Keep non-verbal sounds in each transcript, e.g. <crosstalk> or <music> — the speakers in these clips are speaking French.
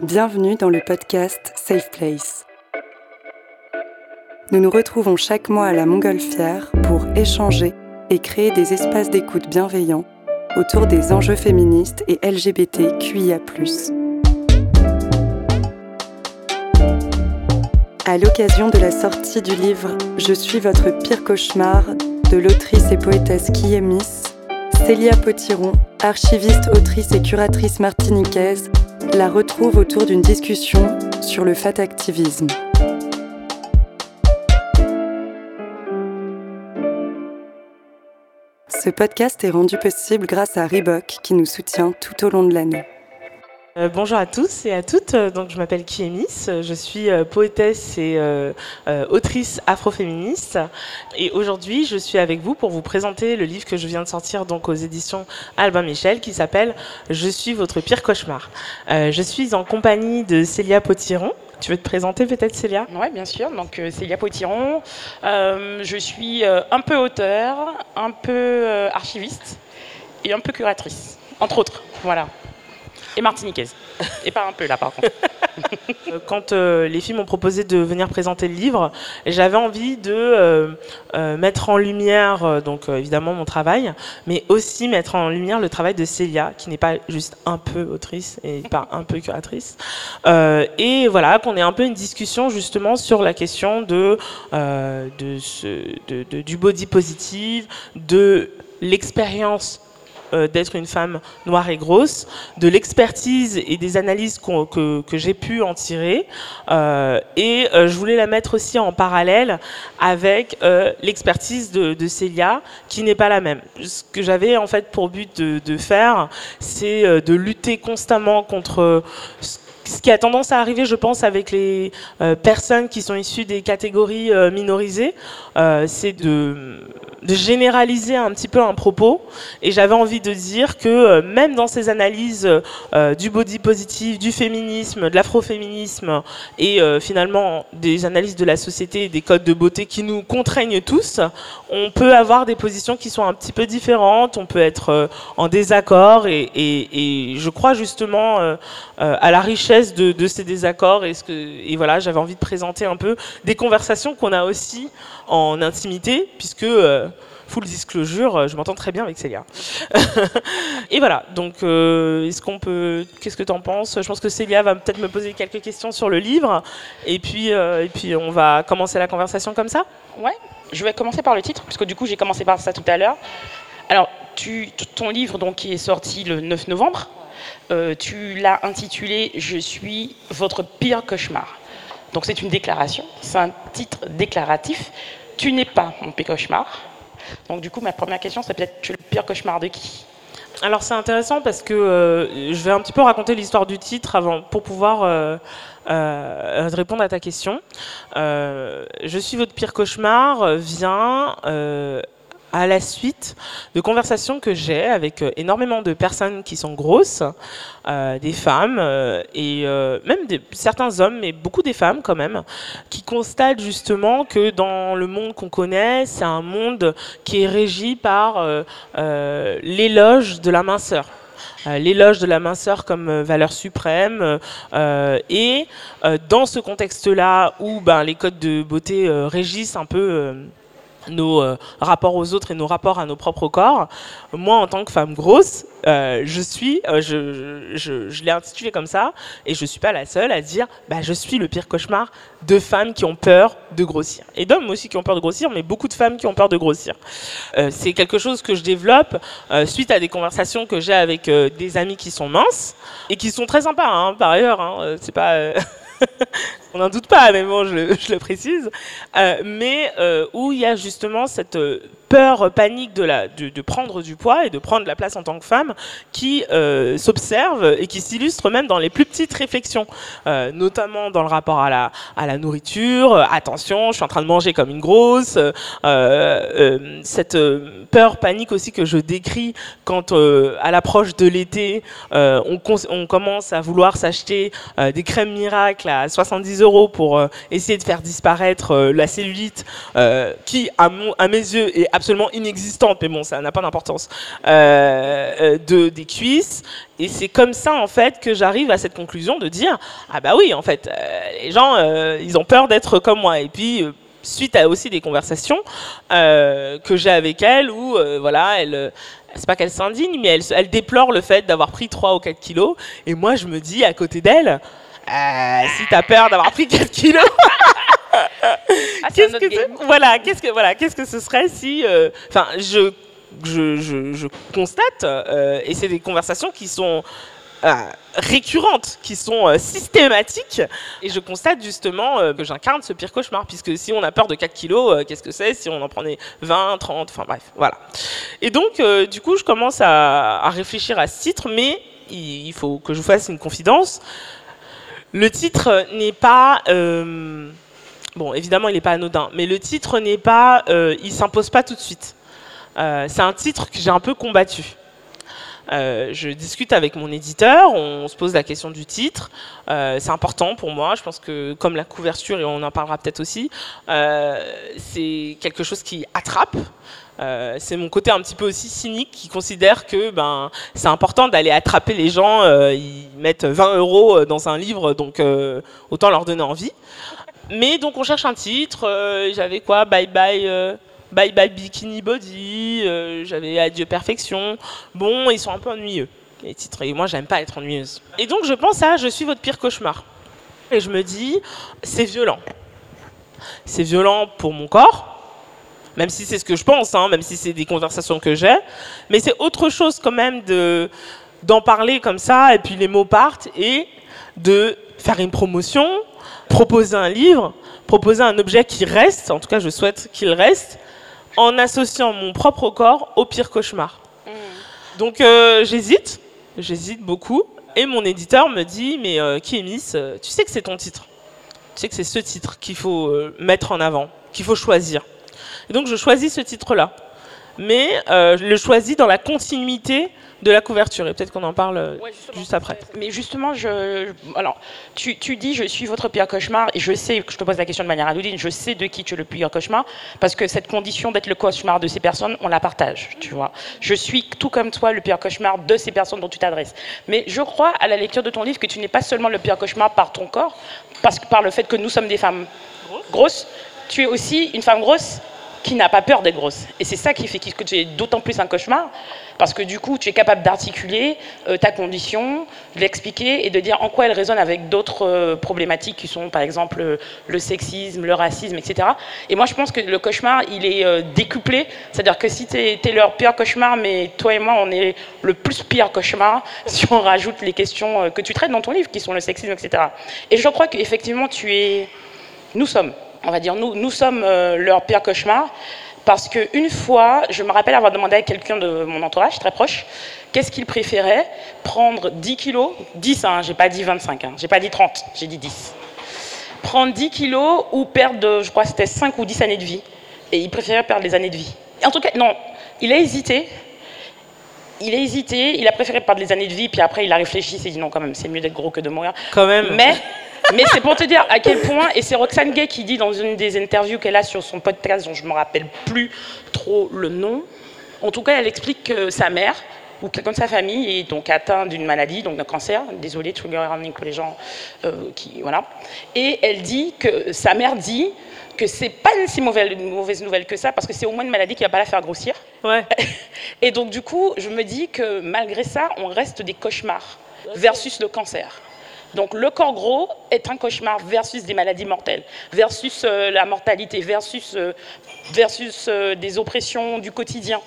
Bienvenue dans le podcast Safe Place. Nous nous retrouvons chaque mois à la Montgolfière pour échanger et créer des espaces d'écoute bienveillants autour des enjeux féministes et LGBTQIA. À l'occasion de la sortie du livre Je suis votre pire cauchemar de l'autrice et poétesse Kiemis, Célia Potiron, archiviste, autrice et curatrice martiniquaise, la retrouve autour d'une discussion sur le fat activisme. Ce podcast est rendu possible grâce à Reebok qui nous soutient tout au long de l'année. Euh, bonjour à tous et à toutes. Donc, je m'appelle Kiemis. Je suis euh, poétesse et euh, autrice afroféministe. Et aujourd'hui, je suis avec vous pour vous présenter le livre que je viens de sortir donc aux éditions Albin Michel qui s'appelle Je suis votre pire cauchemar. je suis en compagnie de Célia Potiron. Tu veux te présenter peut-être Célia? Oui, bien sûr. Donc Célia Potiron. je suis un peu auteur, un peu archiviste et un peu curatrice, entre autres. Voilà et martiniquaise. Et pas un peu là par contre. Euh, quand euh, les filles m'ont proposé de venir présenter le livre, j'avais envie de euh, mettre en lumière, donc évidemment mon travail, mais aussi mettre en lumière le travail de Célia, qui n'est pas juste un peu autrice et pas un peu curatrice. et voilà, qu'on ait un peu une discussion justement sur la question de, du body positive, de l'expérience euh, d'être une femme noire et grosse, de l'expertise et des analyses que, j'ai pu en tirer. Euh, et euh, je voulais la mettre aussi en parallèle avec l'expertise de, Célia, qui n'est pas la même. Ce que j'avais en fait pour but de, de faire, c'est de lutter constamment contre ce qui a tendance à arriver, je pense, avec les personnes qui sont issues des catégories minorisées, c'est de généraliser un petit peu un propos. Et j'avais envie de dire que euh, même dans ces analyses euh, du body positive, du féminisme, de l'afroféminisme et euh, finalement des analyses de la société et des codes de beauté qui nous contraignent tous, on peut avoir des positions qui sont un petit peu différentes, on peut être en désaccord et je crois justement à la richesse de, ces désaccords et, ce que, et voilà, j'avais envie de présenter un peu des conversations qu'on a aussi en intimité puisque full disclosure, euh, je m'entends très bien avec Célia. <laughs> et voilà, donc euh, est-ce qu'on peut. Qu'est-ce que tu en penses? Je pense que Célia va peut-être me poser quelques questions sur le livre, et puis, euh, et puis on va commencer la conversation comme ça? Ouais, je vais commencer par le titre, puisque du coup j'ai commencé par ça tout à l'heure. Alors, tu, ton livre donc, qui est sorti le 9 novembre, tu l'as intitulé Je suis votre pire cauchemar. Donc c'est une déclaration, c'est un titre déclaratif. Tu n'es pas mon pire cauchemar, donc du coup, ma première question, c'est peut-être tu es le pire cauchemar de qui? Alors c'est intéressant parce que euh, je vais un petit peu raconter l'histoire du titre avant pour pouvoir euh, euh, répondre à ta question. je suis votre pire cauchemar vient à la suite de conversations que j'ai avec euh, énormément de personnes qui sont grosses, euh, des femmes euh, et même certains hommes, mais beaucoup des femmes quand même, qui constatent justement que dans le monde qu'on connaît, c'est un monde qui est régi par l'éloge de la minceur. l'éloge de la minceur comme valeur suprême. et dans ce contexte-là, où ben, les codes de beauté régissent un peu nos euh, rapports aux autres et nos rapports à nos propres corps. Moi, en tant que femme grosse, euh, je suis, euh, je, l'ai intitulé comme ça, et je suis pas la seule à dire, bah, je suis le pire cauchemar de femmes qui ont peur de grossir, et d'hommes aussi qui ont peur de grossir, mais beaucoup de femmes qui ont peur de grossir. c'est quelque chose que je développe suite à des conversations que j'ai avec des amis qui sont minces et qui sont très sympas, hein, par ailleurs. Hein, c'est pas <laughs> <laughs> on n'en doute pas, mais bon, je, le précise, euh, mais euh, où il y a justement cette euh, peur, panique de, la, de, prendre du poids et de prendre la place en tant que femme qui s'observe et qui s'illustre même dans les plus petites réflexions, notamment dans le rapport à la, à la nourriture. attention, je suis en train de manger comme une grosse. cette peur, panique aussi que je décris quand, à l'approche de l'été, on, on, commence à vouloir s'acheter des crèmes miracles à 70 euros pour euh, essayer de faire disparaître euh, la cellulite, euh, qui, à, mes yeux, est absolument inexistante, mais bon, ça n'a pas d'importance, de, des cuisses. Et c'est comme ça, en fait, que j'arrive à cette conclusion de dire, ah bah oui, en fait, les gens, ils ont peur d'être comme moi. Et puis, suite à aussi des conversations que j'ai avec elle, où, voilà, elle c'est pas qu'elle s'indigne, mais elle, elle, déplore le fait d'avoir pris 3 ou 4 kilos. Et moi, je me dis à côté d'elle, euh, si t'as peur d'avoir pris 4 kilos. <laughs> ah, qu'est-ce que voilà, qu'est-ce que voilà, qu'est-ce que ce serait si, euh, enfin, je, je, je, je, constate, euh, et c'est des conversations qui sont euh, récurrentes, qui sont systématiques. Et je constate justement que j'incarne ce pire cauchemar, puisque si on a peur de 4 kilos, qu'est-ce que c'est si on en prenait 20, 30, enfin bref, voilà. Et donc, du coup, je commence à, à, réfléchir à ce titre, mais il, faut que je vous fasse une confidence. Le titre n'est pas... bon, évidemment, il n'est pas anodin, mais le titre n'est pas... il s'impose pas tout de suite. c'est un titre que j'ai un peu combattu. Euh, je discute avec mon éditeur, on se pose la question du titre. Euh, c'est important pour moi. Je pense que comme la couverture, et on en parlera peut-être aussi, euh, c'est quelque chose qui attrape. C'est mon côté un petit peu aussi cynique qui considère que ben, c'est important d'aller attraper les gens. ils mettent 20 euros dans un livre, donc autant leur donner envie. Mais donc on cherche un titre. J'avais quoi Bye bye Bye Bye Bikini Body, euh, j'avais Adieu Perfection. Bon, ils sont un peu ennuyeux, les titres. Et moi, j'aime pas être ennuyeuse. Et donc, je pense à Je suis votre pire cauchemar. Et je me dis, c'est violent. C'est violent pour mon corps, même si c'est ce que je pense, hein, même si c'est des conversations que j'ai. Mais c'est autre chose quand même de d'en parler comme ça, et puis les mots partent, et de faire une promotion, proposer un livre, proposer un objet qui reste, en tout cas je souhaite qu'il reste, en associant mon propre corps au pire cauchemar. Mm. Donc euh, j'hésite, j'hésite beaucoup. Et mon éditeur me dit, mais euh, qui est Miss euh, Tu sais que c'est ton titre. Tu sais que c'est ce titre qu'il faut mettre en avant, qu'il faut choisir. Et donc je choisis ce titre-là. Mais je le choisis dans la continuité de la couverture. Et peut-être qu'on en parle euh, juste après. Mais justement, je, alors, tu, tu, dis je suis votre pire cauchemar et je sais je te pose la question de manière anodine. Je sais de qui tu es le pire cauchemar parce que cette condition d'être le cauchemar de ces personnes, on la partage. Tu vois, je suis tout comme toi le pire cauchemar de ces personnes dont tu t'adresses. Mais je crois à la lecture de ton livre que tu n'es pas seulement le pire cauchemar par ton corps, parce que par le fait que nous sommes des femmes grosses, tu es aussi une femme grosse qui n'a pas peur d'être grosse. Et c'est ça qui fait que tu es d'autant plus un cauchemar, parce que du coup, tu es capable d'articuler euh, ta condition, de l'expliquer et de dire en quoi elle résonne avec d'autres euh, problématiques qui sont, par exemple, euh, le sexisme, le racisme, etc. Et moi, je pense que le cauchemar, il est décuplé. C'est-à-dire que si tu es, leur pire cauchemar, mais toi et moi, on est le plus pire cauchemar <laughs> si on rajoute les questions que tu traites dans ton livre, qui sont le sexisme, etc. Et je crois qu'effectivement, tu es... Nous sommes on va dire, nous, nous sommes euh, leur pire cauchemar. Parce qu'une fois, je me rappelle avoir demandé à quelqu'un de mon entourage, très proche, qu'est-ce qu'il préférait Prendre 10 kilos, 10, hein, j'ai pas dit 25, hein, j'ai pas dit 30, j'ai dit 10. Prendre 10 kilos ou perdre, je crois c'était 5 ou 10 années de vie. Et il préférait perdre les années de vie. En tout cas, non, il a hésité. Il a hésité, il a préféré perdre les années de vie, puis après il a réfléchi, il s'est dit non, quand même, c'est mieux d'être gros que de mourir. Quand même. Mais mais c'est pour te dire à quel point, et c'est Roxane Gay qui dit dans une des interviews qu'elle a sur son podcast, dont je ne me rappelle plus trop le nom, en tout cas, elle explique que sa mère, ou quelqu'un de sa famille est donc atteint d'une maladie, donc d'un cancer, désolé, trigger warning pour les gens euh, qui. Voilà. Et elle dit que sa mère dit que c'est pas une si mauvaise, mauvaise, nouvelle que ça, parce que c'est au moins une maladie qui va pas la faire grossir. Ouais. <laughs> Et donc, du coup, je me dis que malgré ça, on reste des cauchemars versus le cancer. Donc le corps gros est un cauchemar versus des maladies mortelles, versus euh, la mortalité, versus, euh, versus euh, des oppressions du quotidien.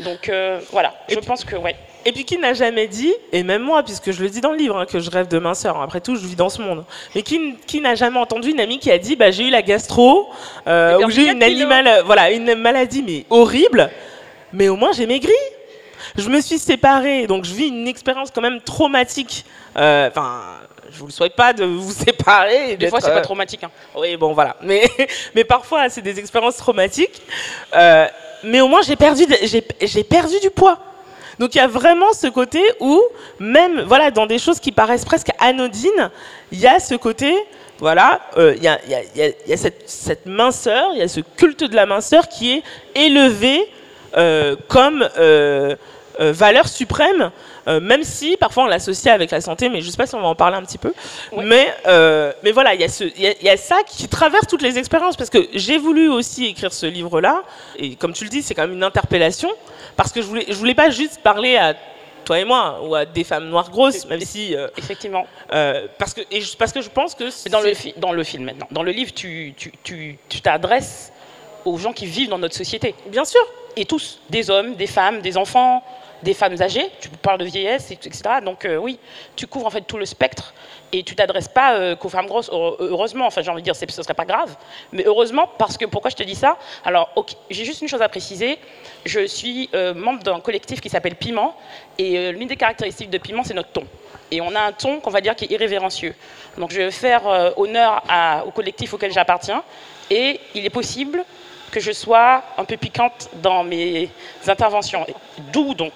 Donc voilà, je pense que ouais. Et puis qui n'a jamais dit, et même moi, puisque je le dis dans le livre, hein, que je rêve de minceur, après tout, je vis dans ce monde, mais qui, qui n'a jamais entendu une amie qui a dit, bah, j'ai eu la gastro, ou j'ai eu une, animale, voilà, une maladie mais horrible, mais au moins j'ai maigri. Je me suis séparée, donc je vis une expérience quand même traumatique. Enfin, je vous le souhaite pas de vous <laughs> séparer. Des fois, c'est pas euh, traumatique. Hein. Oui, bon, voilà. Mais, <laughs> mais parfois, c'est des expériences traumatiques. Euh, mais au moins, j'ai perdu, j'ai perdu du poids. Donc il y a vraiment ce côté où, même voilà, dans des choses qui paraissent presque anodines, il y a ce côté, voilà, euh, il y, a, y, a, y, a, cette, cette minceur, il y a ce culte de la minceur qui est élevé euh, comme euh, valeur suprême, euh, même si parfois on l'associe avec la santé, mais je ne sais pas si on va en parler un petit peu. Ouais. Mais, euh, mais voilà, il y, a ce- il y a- il y a ça qui traverse toutes les expériences, parce que j'ai voulu aussi écrire ce livre-là, et comme tu le dis, c'est quand même une interpellation, parce que je voulais, je voulais pas juste parler à toi et moi, ou à des femmes noires grosses, même si... euh, Effectivement. euh, parce, que, et je- parce que je pense que... Dans le, dans le film maintenant, dans le livre, tu tu- tu- tu t'adresses aux gens qui vivent dans notre société. Bien sûr. Et tous, des hommes, des femmes, des enfants, des femmes âgées, tu parles de vieillesse, et- etc. Donc euh, oui, tu couvres en fait tout le spectre et tu t'adresses pas euh, qu'aux femmes grosses, heure- heureusement, enfin j'ai envie de dire, ce serait pas grave, mais heureusement parce que, pourquoi je te dis ça? Alors, j'ai juste une chose à préciser, je suis euh, membre d'un collectif qui s'appelle Piment, et euh, l'une des caractéristiques de Piment, c'est notre ton. Et on a un ton qu'on va dire qui est irrévérencieux. Donc je vais faire euh, honneur au collectif auquel j'appartiens, et il est possible que je sois un peu piquante dans mes interventions. D'où donc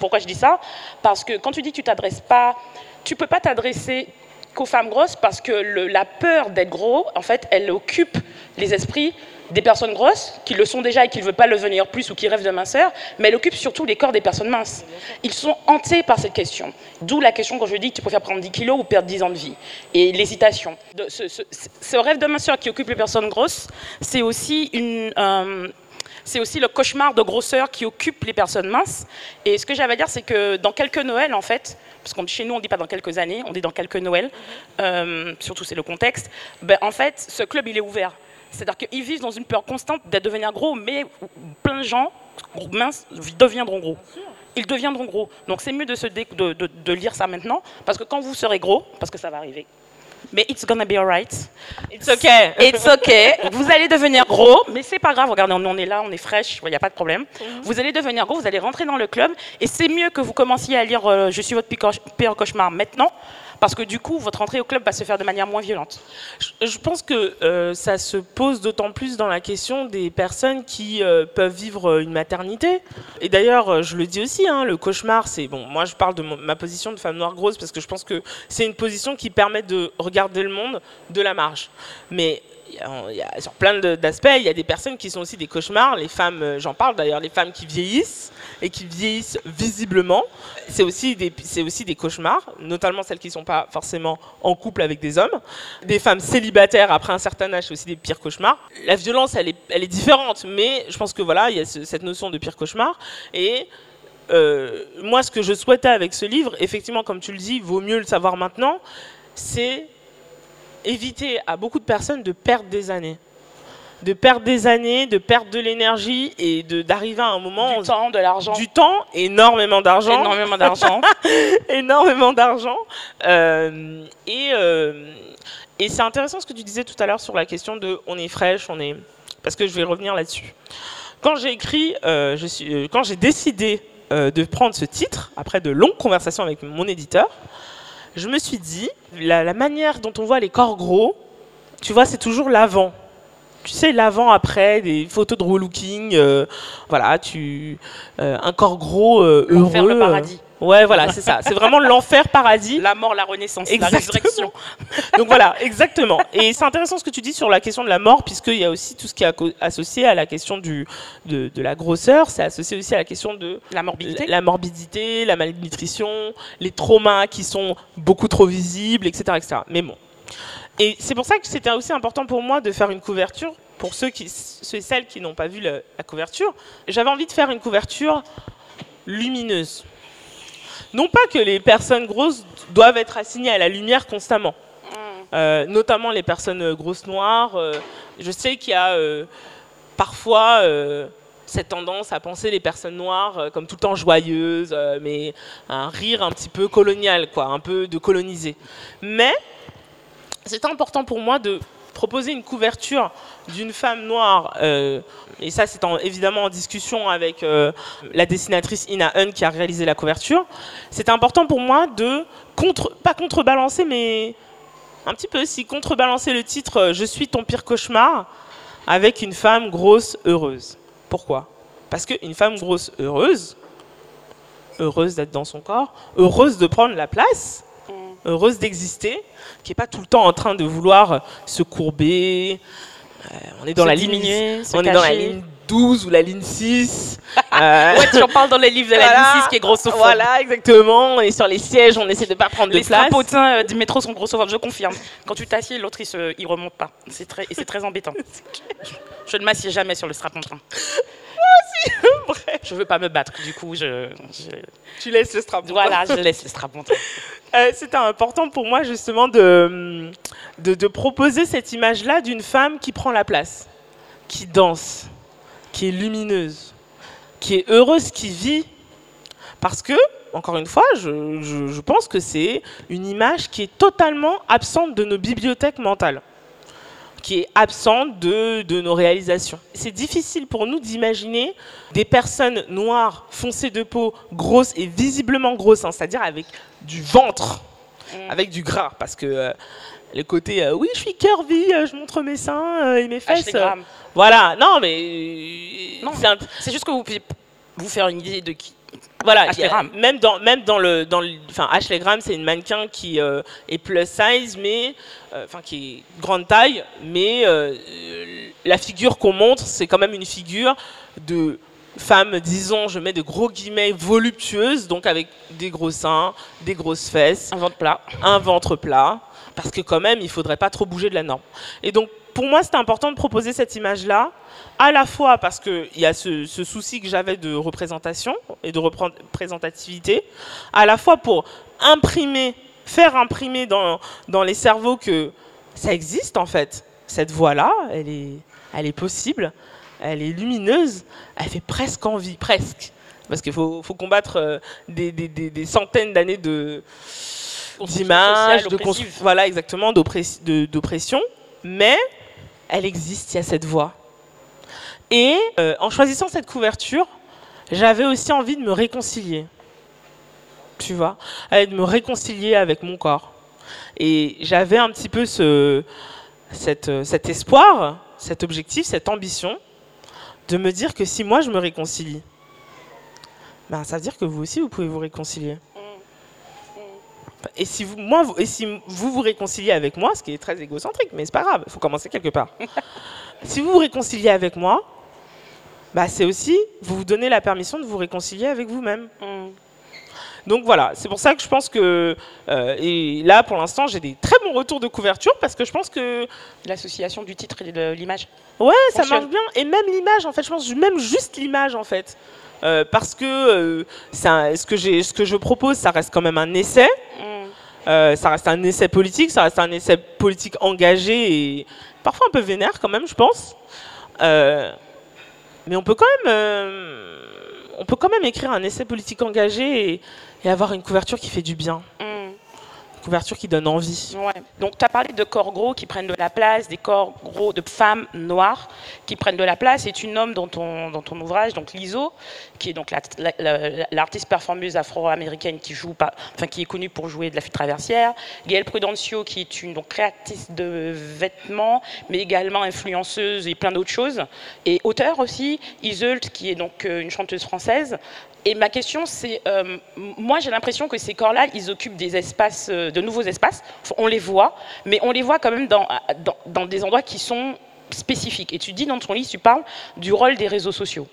pourquoi je dis ça? Parce que quand tu dis que tu t'adresses pas, tu peux pas t'adresser qu'aux femmes grosses parce que la peur d'être gros, en fait, elle occupe les esprits des personnes grosses qui le sont déjà et qui ne veulent pas le devenir plus ou qui rêvent de minceur, mais elle occupe surtout les corps des personnes minces. Ils sont hantés par cette question. D'où la question quand je dis que tu préfères prendre 10 kilos ou perdre 10 ans de vie. Et l'hésitation. Ce, rêve de minceur qui occupe les personnes grosses, c'est aussi une... euh, c'est aussi le cauchemar de grosseur qui occupe les personnes minces. Et ce que j'avais à dire, c'est que dans quelques Noëls, en fait, parce que chez nous, on ne dit pas dans quelques années, on dit dans quelques Noëls, euh, surtout c'est le contexte, ben, en fait, ce club, il est ouvert. C'est-à-dire qu'ils vivent dans une peur constante d'être devenir gros, mais plein de gens minces deviendront gros. Ils deviendront gros. Donc c'est mieux de, se dé- de, de- de lire ça maintenant, parce que quand vous serez gros, parce que ça va arriver, mais it's gonna be alright. It's okay. <laughs> It's okay. Vous allez devenir gros, mais c'est pas grave. Regardez, on est là, on est fraîche, il n'y a pas de problème. Vous allez devenir gros, vous allez rentrer dans le club, et c'est mieux que vous commenciez à lire euh, Je suis votre pire cauchemar maintenant, parce que du coup, votre entrée au club va se faire de manière moins violente. Je- pense que euh, ça se pose d'autant plus dans la question des personnes qui euh, peuvent vivre euh, une maternité. Et d'ailleurs, je le dis aussi, hein, le cauchemar, c'est bon. Moi, je parle de ma position de femme noire grosse parce que je pense que c'est une position qui permet de regarder le monde de la marge. Mais y a- sur plein d'aspects, il y a des personnes qui sont aussi des cauchemars. Les femmes, euh, j'en parle d'ailleurs, les femmes qui vieillissent et qui vieillissent visiblement, c'est aussi des, aussi des cauchemars, notamment celles qui ne sont pas forcément en couple avec des hommes. Des femmes célibataires après un certain âge, c'est aussi des pires cauchemars. La violence, elle est, elle est différente, mais je pense que voilà, il y a ce- cette notion de pire cauchemar. Et euh, moi, ce que je souhaitais avec ce livre, effectivement, comme tu le dis, vaut mieux le savoir maintenant, c'est éviter à beaucoup de personnes de perdre des années. De perdre des années, de perdre de l'énergie et d'arriver à un moment... Du temps, de l'argent, du temps, énormément d'argent énormément d'argent. <laughs> énormément d'argent. Euh, et euh, et c'est intéressant ce que tu disais tout à l'heure sur la question de on est fraîche, on est. Parce que je vais revenir là-dessus. Quand j'ai écrit, euh, je suis, quand j'ai décidé de prendre ce titre, après de longues conversations avec mon éditeur, je me suis dit, la, la manière dont on voit les corps gros, tu vois, c'est toujours l'avant. Tu sais, l'avant-après, des photos de relooking, euh, voilà, tu, euh, un corps gros, euh, heureux. Le euh, paradis. Ouais, voilà, c'est ça. C'est vraiment l'enfer paradis. La mort, la renaissance, la Exactement. résurrection. <laughs> Donc voilà, exactement. Et c'est intéressant ce que tu dis sur la question de la mort, puisqu'il y a aussi tout ce qui est associé à la question du, de, de la grosseur. C'est associé aussi à la question de La morbidité. la morbidité, la malnutrition, les traumas qui sont beaucoup trop visibles, etc. etc. Mais bon. Et c'est pour ça que c'était aussi important pour moi de faire une couverture, pour ceux, qui, ceux et celles qui n'ont pas vu le- la couverture. J'avais envie de faire une couverture lumineuse. Non pas que les personnes grosses doivent être assignées à la lumière constamment. Euh, notamment les personnes euh, grosses noires. euh, je sais qu'il y a euh, parfois cette tendance à penser les personnes noires comme tout le temps joyeuses, mais un rire un petit peu colonial, quoi, un peu de colonisé. Mais c'est important pour moi de proposer une couverture d'une femme noire, euh, et ça c'est en- évidemment en discussion avec euh, la dessinatrice Ina Hun qui a réalisé la couverture, c'est important pour moi de pas contrebalancer, mais un petit peu aussi contrebalancer le titre euh, Je suis ton pire cauchemar avec une femme grosse heureuse. Pourquoi? Parce qu'une femme grosse heureuse, heureuse d'être dans son corps, heureuse de prendre la place. Heureuse d'exister, qui n'est pas tout le temps en train de vouloir se courber. Euh, on est dans Se la diminuer, ligne, on est dans la ligne 12 ou la ligne 6. <laughs> Euh, Ouais, tu en parles dans les livres de la voilà, ligne 6 qui est grossophobe. Voilà, exactement. On est sur les sièges, on essaie de pas prendre de Les place. strapotins euh, du métro sont grossophobes, je confirme. Quand tu t'assieds, l'autre il, se, il remonte pas. C'est très, et c'est très embêtant. <laughs> Je ne m'assieds jamais sur le strapontin. <laughs> Je veux pas me battre, du coup, je, je- Tu laisses le strap. voilà, je laisse le strapontin. <laughs> Euh, C'était important pour moi justement de, de, de proposer cette image-là d'une femme qui prend la place, qui danse, qui est lumineuse, qui est heureuse, qui vit. Parce que, encore une fois, je, je- je pense que c'est une image qui est totalement absente de nos bibliothèques mentales, qui est absente de, de nos réalisations. C'est difficile pour nous d'imaginer des personnes noires, foncées de peau, grosses et visiblement grosses, hein, c'est-à-dire avec du ventre, Mm. avec du gras, parce que euh, le côté euh, oui, je suis curvy, euh, je montre mes seins euh, et mes fesses. Euh, Graham. voilà, non, mais Non. c'est un- juste que vous puissiez vous faire une idée de qui. Voilà, a- même dans même dans le dans le- enfin Ashley Graham, c'est une mannequin qui euh, est plus size, mais euh, enfin qui est grande taille, mais euh, la figure qu'on montre, c'est quand même une figure de femme, disons, je mets de gros guillemets voluptueuse, donc avec des gros seins, des grosses fesses, Un ventre plat. un ventre plat, parce que quand même, il faudrait pas trop bouger de la norme. Et donc, pour moi, c'était important de proposer cette image-là, à la fois parce qu'il y a ce, ce souci que j'avais de représentation et de repré- représentativité, à la fois pour imprimer, faire imprimer dans, dans les cerveaux que ça existe en fait. Cette voix-là, elle est, elle est possible, elle est lumineuse, elle fait presque envie, presque. Parce qu'il faut, faut combattre euh, des, des- des- des centaines d'années de, d'images, de voilà exactement d'oppression, mais elle existe, il y a cette voix. Et euh, en choisissant cette couverture, j'avais aussi envie de me réconcilier, tu vois, de me réconcilier avec mon corps. Et j'avais un petit peu ce, cette, euh, cet espoir, cet objectif, cette ambition de me dire que si moi je me réconcilie, ben, ça veut dire que vous aussi vous pouvez vous réconcilier. Et si vous, moi, vous- et si vous vous réconciliez avec moi, ce qui est très égocentrique, mais c'est pas grave, il faut commencer quelque part. <laughs> si vous vous réconciliez avec moi, bah c'est aussi vous vous donnez la permission de vous réconcilier avec vous-même. Mm. Donc voilà, c'est pour ça que je pense que euh, et là pour l'instant j'ai des très bons retours de couverture parce que je pense que L'association du titre et de l'image. Ouais, ça marche bien. Et même l'image, en fait, je pense, même juste l'image, en fait. Euh, parce que euh, un- ce, que j'ai- ce que je propose, ça reste quand même un essai. Mm. Euh, ça reste un essai politique, ça reste un essai politique engagé et parfois un peu vénère quand même, je pense. Mais on peut quand même, on peut quand même écrire un essai politique engagé et, et avoir une couverture qui fait du bien, Mm. Couverture qui donne envie. Donc, tu as parlé de corps gros qui prennent de la place, des corps gros de femmes noires qui prennent de la place, et tu nommes dans ton, dans ton ouvrage donc l'ISO, qui est donc la- la- l'artiste performeuse afro-américaine qui, enfin, qui est connue pour jouer de la flûte traversière, Gaëlle Prudencio, qui est une donc, créatrice de vêtements, mais également influenceuse et plein d'autres choses, et auteur aussi, Iseult, qui est donc euh, une chanteuse française. Et ma question, c'est, euh, moi j'ai l'impression que ces corps-là, ils occupent des espaces, euh, de nouveaux espaces. On les voit, mais on les voit quand même dans des endroits qui sont spécifiques. Et tu dis dans ton livre, tu parles du rôle des réseaux sociaux.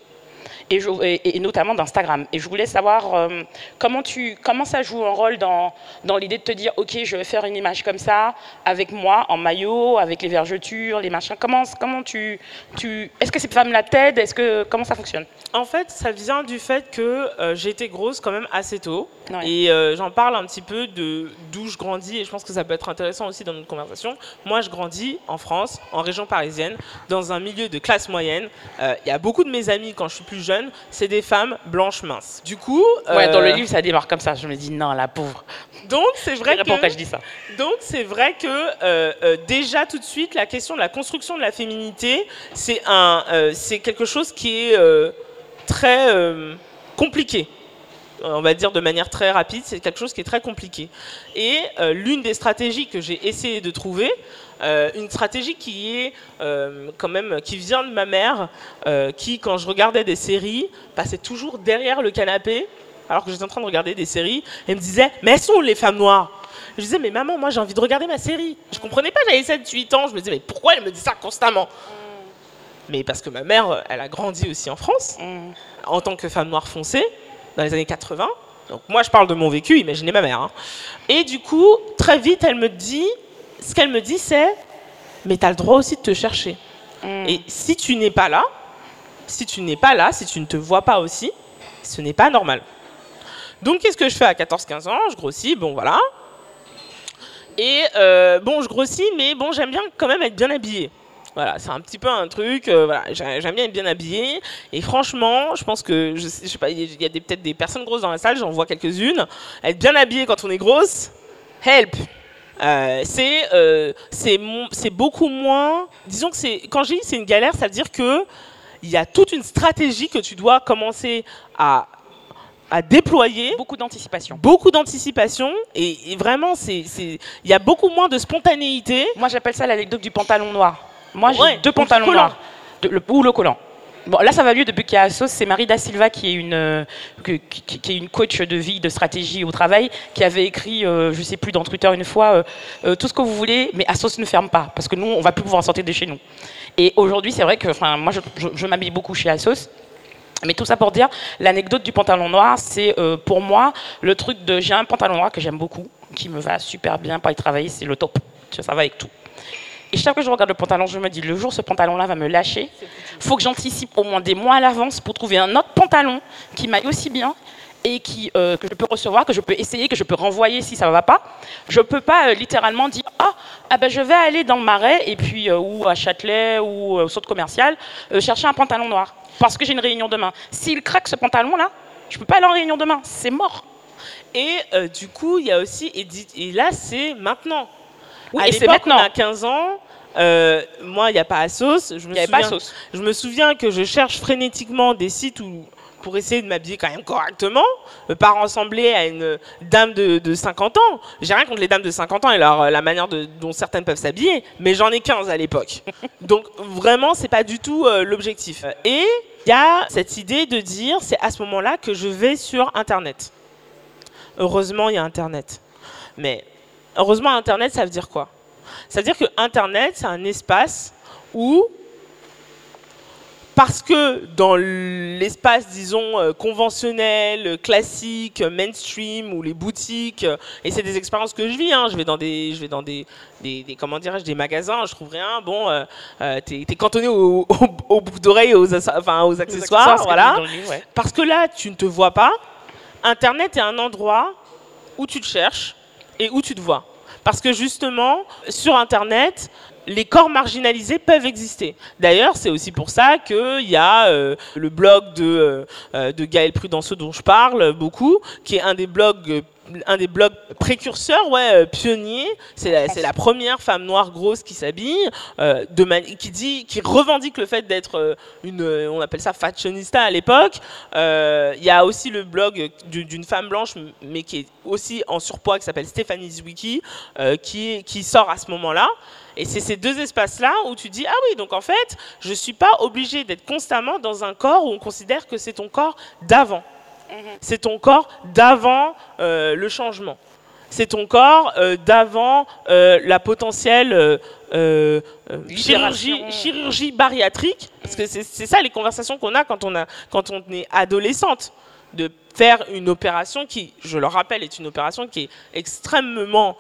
Et, je- et- et notamment d'Instagram. Et je voulais savoir euh, comment, tu, comment ça joue un rôle dans, dans l'idée de te dire, OK, je vais faire une image comme ça, avec moi, en maillot, avec les vergetures, les machins. Comment, comment tu, tu... Est-ce que ces femmes-là t'aident? Est-ce que, Comment ça fonctionne? En fait, ça vient du fait que euh, j'ai été grosse quand même assez tôt. Ouais. Et euh, j'en parle un petit peu de d'où je grandis. Et je pense que ça peut être intéressant aussi dans notre conversation. Moi, je grandis en France, en région parisienne, dans un milieu de classe moyenne. Euh, Il y a beaucoup de mes amis, quand je suis plus jeune, c'est des femmes blanches minces. Du coup... Ouais, dans euh, le livre, ça démarre comme ça. Je me dis, non, la pauvre. Donc, c'est vrai que... je dis ça. Donc c'est vrai que euh, euh, déjà tout de suite la question de la construction de la féminité c'est un euh, c'est quelque chose qui est euh, très euh, compliqué. On va dire de manière très rapide, c'est quelque chose qui est très compliqué. Et euh, l'une des stratégies que j'ai essayé de trouver, euh, une stratégie qui est euh, quand même qui vient de ma mère, euh, qui quand je regardais des séries passait toujours derrière le canapé alors que j'étais en train de regarder des séries. Et me disait, mais elles sont où les femmes noires? Je disais, mais maman, moi j'ai envie de regarder ma série. Je comprenais pas, j'avais 7-8 ans. Je me disais, mais pourquoi elle me dit ça constamment? Mais parce que ma mère, elle a grandi aussi en France, en tant que femme noire foncée, dans les années 80. Donc moi, je parle de mon vécu, imaginez ma mère. hein. Et du coup, très vite, elle me dit, ce qu'elle me dit, c'est, mais tu as le droit aussi de te chercher. Et si tu n'es pas là, si tu n'es pas là, si tu ne te vois pas aussi, ce n'est pas normal. Donc, qu'est-ce que je fais à 14-15 ans? Je grossis, bon, voilà. Et euh, bon, je grossis, mais bon, j'aime bien quand même être bien habillée. Voilà, c'est un petit peu un truc. euh, voilà, j'ai- j'aime bien être bien habillée. Et franchement, je pense que je, sais- je sais pas, il y a- peut-être des personnes grosses dans la salle. J'en vois quelques-unes. Être bien habillée quand on est grosse, help. Euh, c'est euh, c'est beaucoup moins. Disons que c'est quand je dis c'est une galère, ça veut dire que il y a toute une stratégie que tu dois commencer à à déployer Beaucoup d'anticipation. beaucoup d'anticipation et, et vraiment c'est c'est- il y a beaucoup moins de spontanéité Moi, j'appelle ça l'anecdote du pantalon noir. Moi, j'ai Ouais, deux pantalons noirs. De- le, ou le collant. Bon, là, ça va mieux depuis qu'il y a Asos. C'est Marie Da Silva, qui est, une, euh, qui, qui est une coach de vie, de stratégie au travail, qui avait écrit, euh, je sais plus, dans Twitter une fois, euh, euh, tout ce que vous voulez, mais Asos ne ferme pas, parce que nous, on va plus pouvoir sortir de chez nous. Et aujourd'hui, c'est vrai que moi, je, m'habille beaucoup chez Asos. Mais tout ça pour dire, l'anecdote du pantalon noir, c'est euh, pour moi le truc de j'ai un pantalon noir que j'aime beaucoup, qui me va super bien pour aller travailler, c'est le top. Ça va avec tout. Et chaque fois que je regarde le pantalon, je me dis le jour ce pantalon-là va me lâcher, faut que j'anticipe au moins des mois à l'avance pour trouver un autre pantalon qui m'aille aussi bien et qui, euh, que je peux recevoir, que je peux essayer, que je peux renvoyer si ça ne va pas. Je ne peux pas euh, littéralement dire ah, ah ben je vais aller dans le Marais et puis euh, ou à Châtelet ou au centre commercial chercher un pantalon noir parce que j'ai une réunion demain. S'il craque ce pantalon-là, je ne peux pas aller en réunion demain, c'est mort. et du coup il y a aussi et là c'est maintenant Oui, à et c'est maintenant. on a 15 ans euh, moi il n'y a pas Asos je me Il n'y avait pas souviens- sauce. je me souviens que je cherche frénétiquement des sites où pour essayer de m'habiller quand même correctement, euh, pas ressembler à une dame de, de 50 ans. J'ai rien contre les dames de 50 ans et leur, euh, la manière de- dont certaines peuvent s'habiller, mais j'en ai 15 à l'époque. <laughs> Donc vraiment, c'est pas du tout euh, l'objectif. Et il y a cette idée de dire, c'est à ce moment-là que je vais sur Internet. Heureusement, il y a Internet. Mais heureusement, Internet, ça veut dire quoi? Ça veut dire que Internet, c'est un espace où parce que dans l'espace, disons, euh, conventionnel, euh, classique, euh, mainstream, ou les boutiques, et c'est des expériences que je vis, hein, je vais dans des, je vais dans des, des, des- comment dirais-je, des magasins, je trouve rien, bon, euh, euh, t'es es cantonné au, au, au boucle d'oreille, aux, enfin, aux accessoires, accessoires, ce que voilà. livre, ouais. Parce que là, tu ne te vois pas. Internet est un endroit où tu te cherches et où tu te vois. Parce que justement, sur Internet, les corps marginalisés peuvent exister. D'ailleurs, c'est aussi pour ça qu'il y a euh, le blog de, euh, de Gaël Prudenceau dont je parle beaucoup, qui est un des blogs, euh, un des blogs précurseurs, ouais, euh, pionniers. C'est la, première femme noire grosse qui s'habille, euh, qui dit, qui revendique le fait d'être euh, une, on appelle ça fashionista à l'époque. Il y a aussi le blog du- d'une femme blanche, mais qui est aussi en surpoids, qui s'appelle Stéphanie Zwicky, qui, qui sort à ce moment-là. Et c'est ces deux espaces-là où tu dis, ah oui, donc en fait, je ne suis pas obligée d'être constamment dans un corps où on considère que c'est ton corps d'avant. C'est ton corps d'avant euh, le changement. C'est ton corps euh, d'avant euh, la potentielle chirurgie, bariatrique. Parce que c'est ça les conversations qu'on a quand on, a quand on est adolescente. De faire une opération qui, je le rappelle, est une opération qui est extrêmement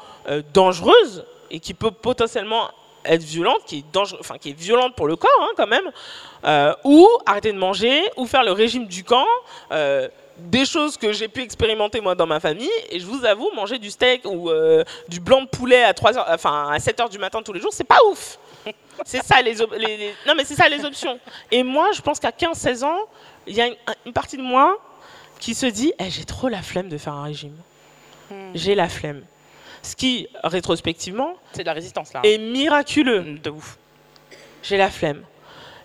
dangereuse et qui peut potentiellement être violente, qui est, enfin, qui est violente pour le corps hein, quand même, euh, ou arrêter de manger, ou faire le régime du camp, euh, des choses que j'ai pu expérimenter moi dans ma famille, et je vous avoue, manger du steak ou euh, du blanc de poulet à, 3 heures, enfin, à 7 heures du matin tous les jours, c'est pas ouf. <laughs> C'est ça les, op- les- les- non mais c'est ça les options. Et moi, je pense qu'à 15-16 ans, il y a une, une partie de moi qui se dit, Eh, j'ai trop la flemme de faire un régime. J'ai la flemme. Ce qui, rétrospectivement, C'est de la résistance là. est miraculeux. de ouf. J'ai la flemme.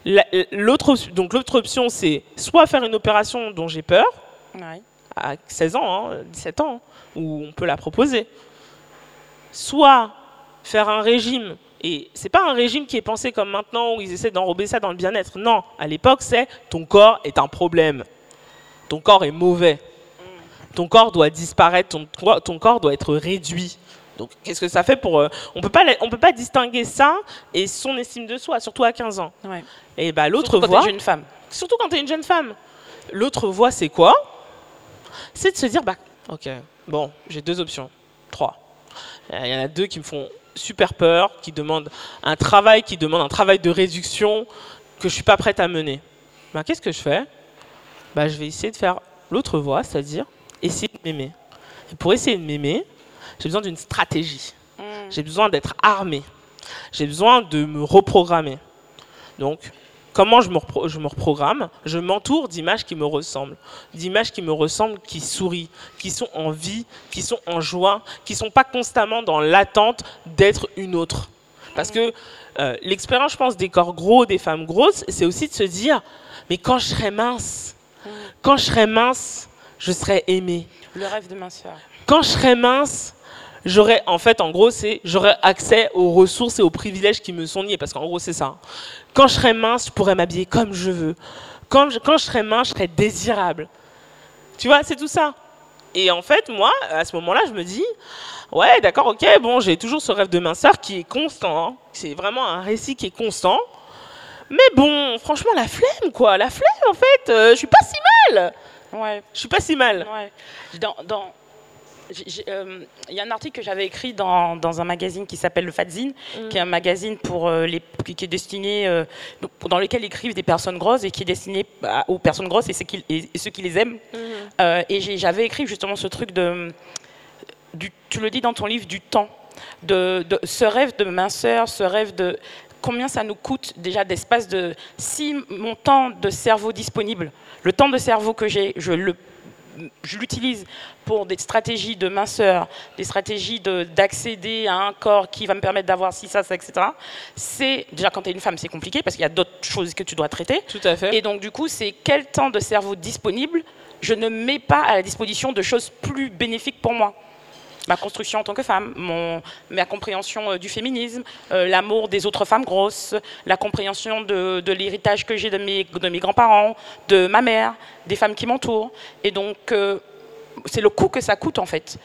La- L'autre, donc l'autre option, c'est soit faire une opération dont j'ai peur, Ouais. à 16 ans, hein, 17 ans, hein, où on peut la proposer. Soit faire un régime, et c'est pas un régime qui est pensé comme maintenant où ils essaient d'enrober ça dans le bien-être. Non, à l'époque, c'est ton corps est un problème. Ton corps est mauvais. ton corps doit disparaître, ton, ton corps doit être réduit. Donc, qu'est-ce que ça fait pour. Euh, on peut pas, on peut pas distinguer ça et son estime de soi, surtout à 15 ans. Et bah, l'autre voie. Quand es une femme. Surtout quand tu es une jeune femme. L'autre voie, c'est quoi? C'est de se dire bah, ok, bon, j'ai deux options. Trois. Il y en a deux qui me font super peur, qui demandent un travail, qui demandent un travail de réduction que je suis pas prête à mener. Bah, qu'est-ce que je fais? Bah, Je vais essayer de faire l'autre voie, c'est-à-dire essayer de m'aimer. Et pour essayer de m'aimer, j'ai besoin d'une stratégie. Mm. J'ai besoin d'être armé. J'ai besoin de me reprogrammer. Donc, comment je me, je me reprogramme? Je m'entoure d'images qui me ressemblent, d'images qui me ressemblent, qui sourient, qui sont en vie, qui sont en joie, qui ne sont pas constamment dans l'attente d'être une autre. Parce que euh, l'expérience, je pense, des corps gros, des femmes grosses, c'est aussi de se dire, mais quand je serai mince, quand je serai mince, je serai aimée. Le rêve de minceur. Quand je serai mince, j'aurais, en fait, en gros, c'est accès aux ressources et aux privilèges qui me sont liés, parce qu'en gros, c'est ça. Quand je serai mince, je pourrais m'habiller comme je veux. Quand je, quand je serai mince, je serai désirable. Tu vois, c'est tout ça. Et en fait, moi, à ce moment-là, je me dis, ouais, d'accord, ok, bon, j'ai toujours ce rêve de minceur qui est constant. Hein. C'est vraiment un récit qui est constant. Mais bon, franchement, la flemme, quoi. La flemme, en fait, euh, je suis pas si mal. Ouais. Je suis pas si mal. Ouais. Dans, dans, euh, il y a un article que j'avais écrit dans, dans, un magazine qui s'appelle le Fadzine, mm. qui est un magazine pour euh, les, qui est destiné, euh, dans lequel écrivent des personnes grosses et qui est destiné bah, aux personnes grosses et ceux qui, et ceux qui les aiment. Mm. et j'avais écrit justement ce truc de, du, tu le dis dans ton livre, du temps, de, de ce rêve de minceur, ce rêve de combien ça nous coûte déjà d'espace de si mon temps de cerveau disponible, le temps de cerveau que j'ai, je le je l'utilise pour des stratégies de minceur, des stratégies d'accéder à un corps qui va me permettre d'avoir ci, ça, ça, etc. C'est déjà quand tu es une femme, c'est compliqué parce qu'il y a d'autres choses que tu dois traiter. Tout à fait. Et donc du coup, c'est quel temps de cerveau disponible je ne mets pas à la disposition de choses plus bénéfiques pour moi ma construction en tant que femme, ma compréhension euh, du féminisme, euh, l'amour des autres femmes grosses, la compréhension de, l'héritage que j'ai de mes, grands-parents, de ma mère, des femmes qui m'entourent. Et donc, euh, c'est le coût que ça coûte en fait.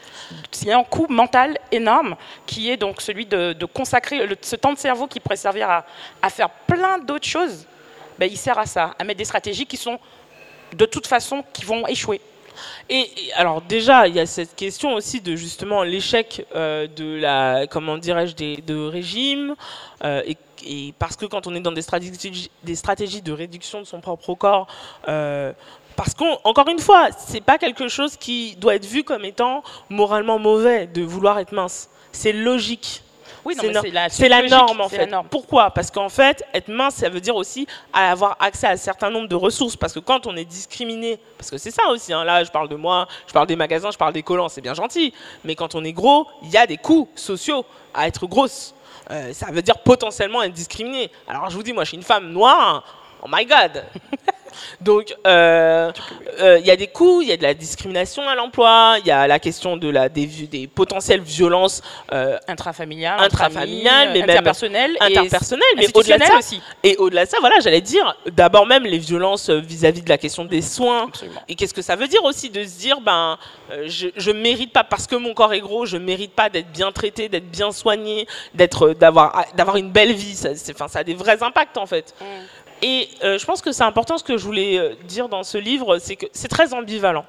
Il y a un coût mental énorme qui est donc celui de, consacrer ce temps de cerveau qui pourrait servir à, faire plein d'autres choses. Ben, il sert à ça, à mettre des stratégies qui sont de toute façon qui vont échouer. Et, alors déjà, il y a cette question aussi de justement l'échec euh, de la, comment dirais-je, de régime, euh, et, parce que quand on est dans des stratégies, des stratégies de réduction de son propre corps, euh, parce qu'encore une fois, c'est pas quelque chose qui doit être vu comme étant moralement mauvais de vouloir être mince. C'est logique. Oui, c'est la, norme en fait. Pourquoi? Parce qu'en fait, être mince, ça veut dire aussi avoir accès à un certain nombre de ressources. Parce que quand on est discriminé, parce que c'est ça aussi, hein, là je parle de moi, je parle des magasins, je parle des collants, c'est bien gentil. Mais quand on est gros, il y a des coûts sociaux à être grosse. Euh, ça veut dire potentiellement être discriminé. Alors je vous dis, moi je suis une femme noire, oh my god <laughs> Donc, euh, euh, il y a des coûts, il y a de la discrimination à l'emploi, il y a la question de la, des, des potentielles violences euh, intrafamiliales, intrafamiliales, mais interpersonnelles, interpersonnelles, mais au-delà de ça, aussi. et au-delà de ça, voilà, j'allais dire, d'abord même les violences vis-à-vis de la question des soins. Et qu'est-ce que ça veut dire aussi de se dire, ben, je, je mérite pas parce que mon corps est gros, je mérite pas d'être bien traité, d'être bien soigné, d'être, d'avoir, d'avoir une belle vie. Ça, enfin, ça a des vrais impacts en fait. Mm. Et euh, je pense que c'est important ce que je voulais euh, dire dans ce livre, c'est que c'est très ambivalent.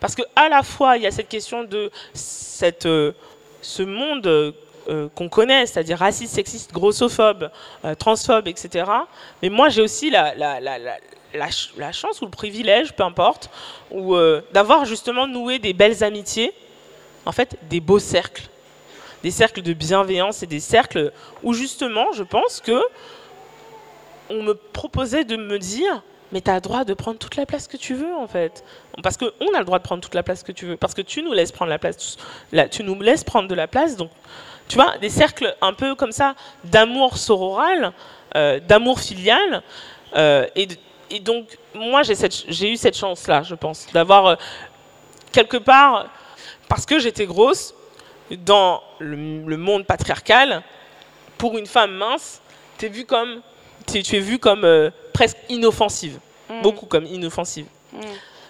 Parce qu'à la fois, il y a cette question de cette, euh, ce monde qu'on connaît, c'est-à-dire raciste, sexiste, grossophobe, transphobe, etc. Mais moi, j'ai aussi la, la, la, la, chance ou le privilège, peu importe, d'avoir justement noué des belles amitiés, en fait, des beaux cercles. Des cercles de bienveillance et des cercles où justement, je pense que on me proposait de me dire mais tu as le droit de prendre toute la place que tu veux en fait. Parce qu'on a le droit de prendre toute la place que tu veux. Parce que tu nous laisses prendre la place. Tu nous laisses prendre de la place. Donc, tu vois, des cercles un peu comme ça d'amour sororal, euh, d'amour filial. Euh, et, donc, moi, j'ai eu cette chance-là, je pense, d'avoir euh, quelque part, parce que j'étais grosse, dans le, le monde patriarcal, pour une femme mince, tu es vue comme tu, es vue comme euh, presque inoffensive. Mm. Beaucoup comme inoffensive. Mm.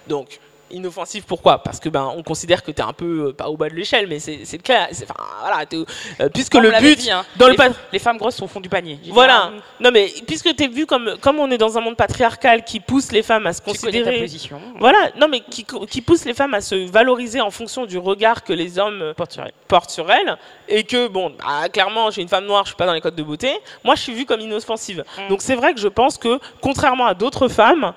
Donc, inoffensif. Pourquoi? Parce que ben, on considère que tu es un peu euh, pas au bas de l'échelle, mais c'est clair. Enfin, voilà, euh, puisque le but hein. dans les, le les femmes grosses sont au fond du panier. Voilà. Non, mais puisque tu es vu comme comme on est dans un monde patriarcal qui pousse les femmes à se considérer. position. Voilà. Non, mais qui, qui pousse les femmes à se valoriser en fonction du regard que les hommes portent sur elles, portent sur elles et que bon, bah, clairement, j'ai une femme noire, je suis pas dans les codes de beauté. Moi, je suis vue comme inoffensive. Mm. Donc c'est vrai que je pense que contrairement à d'autres femmes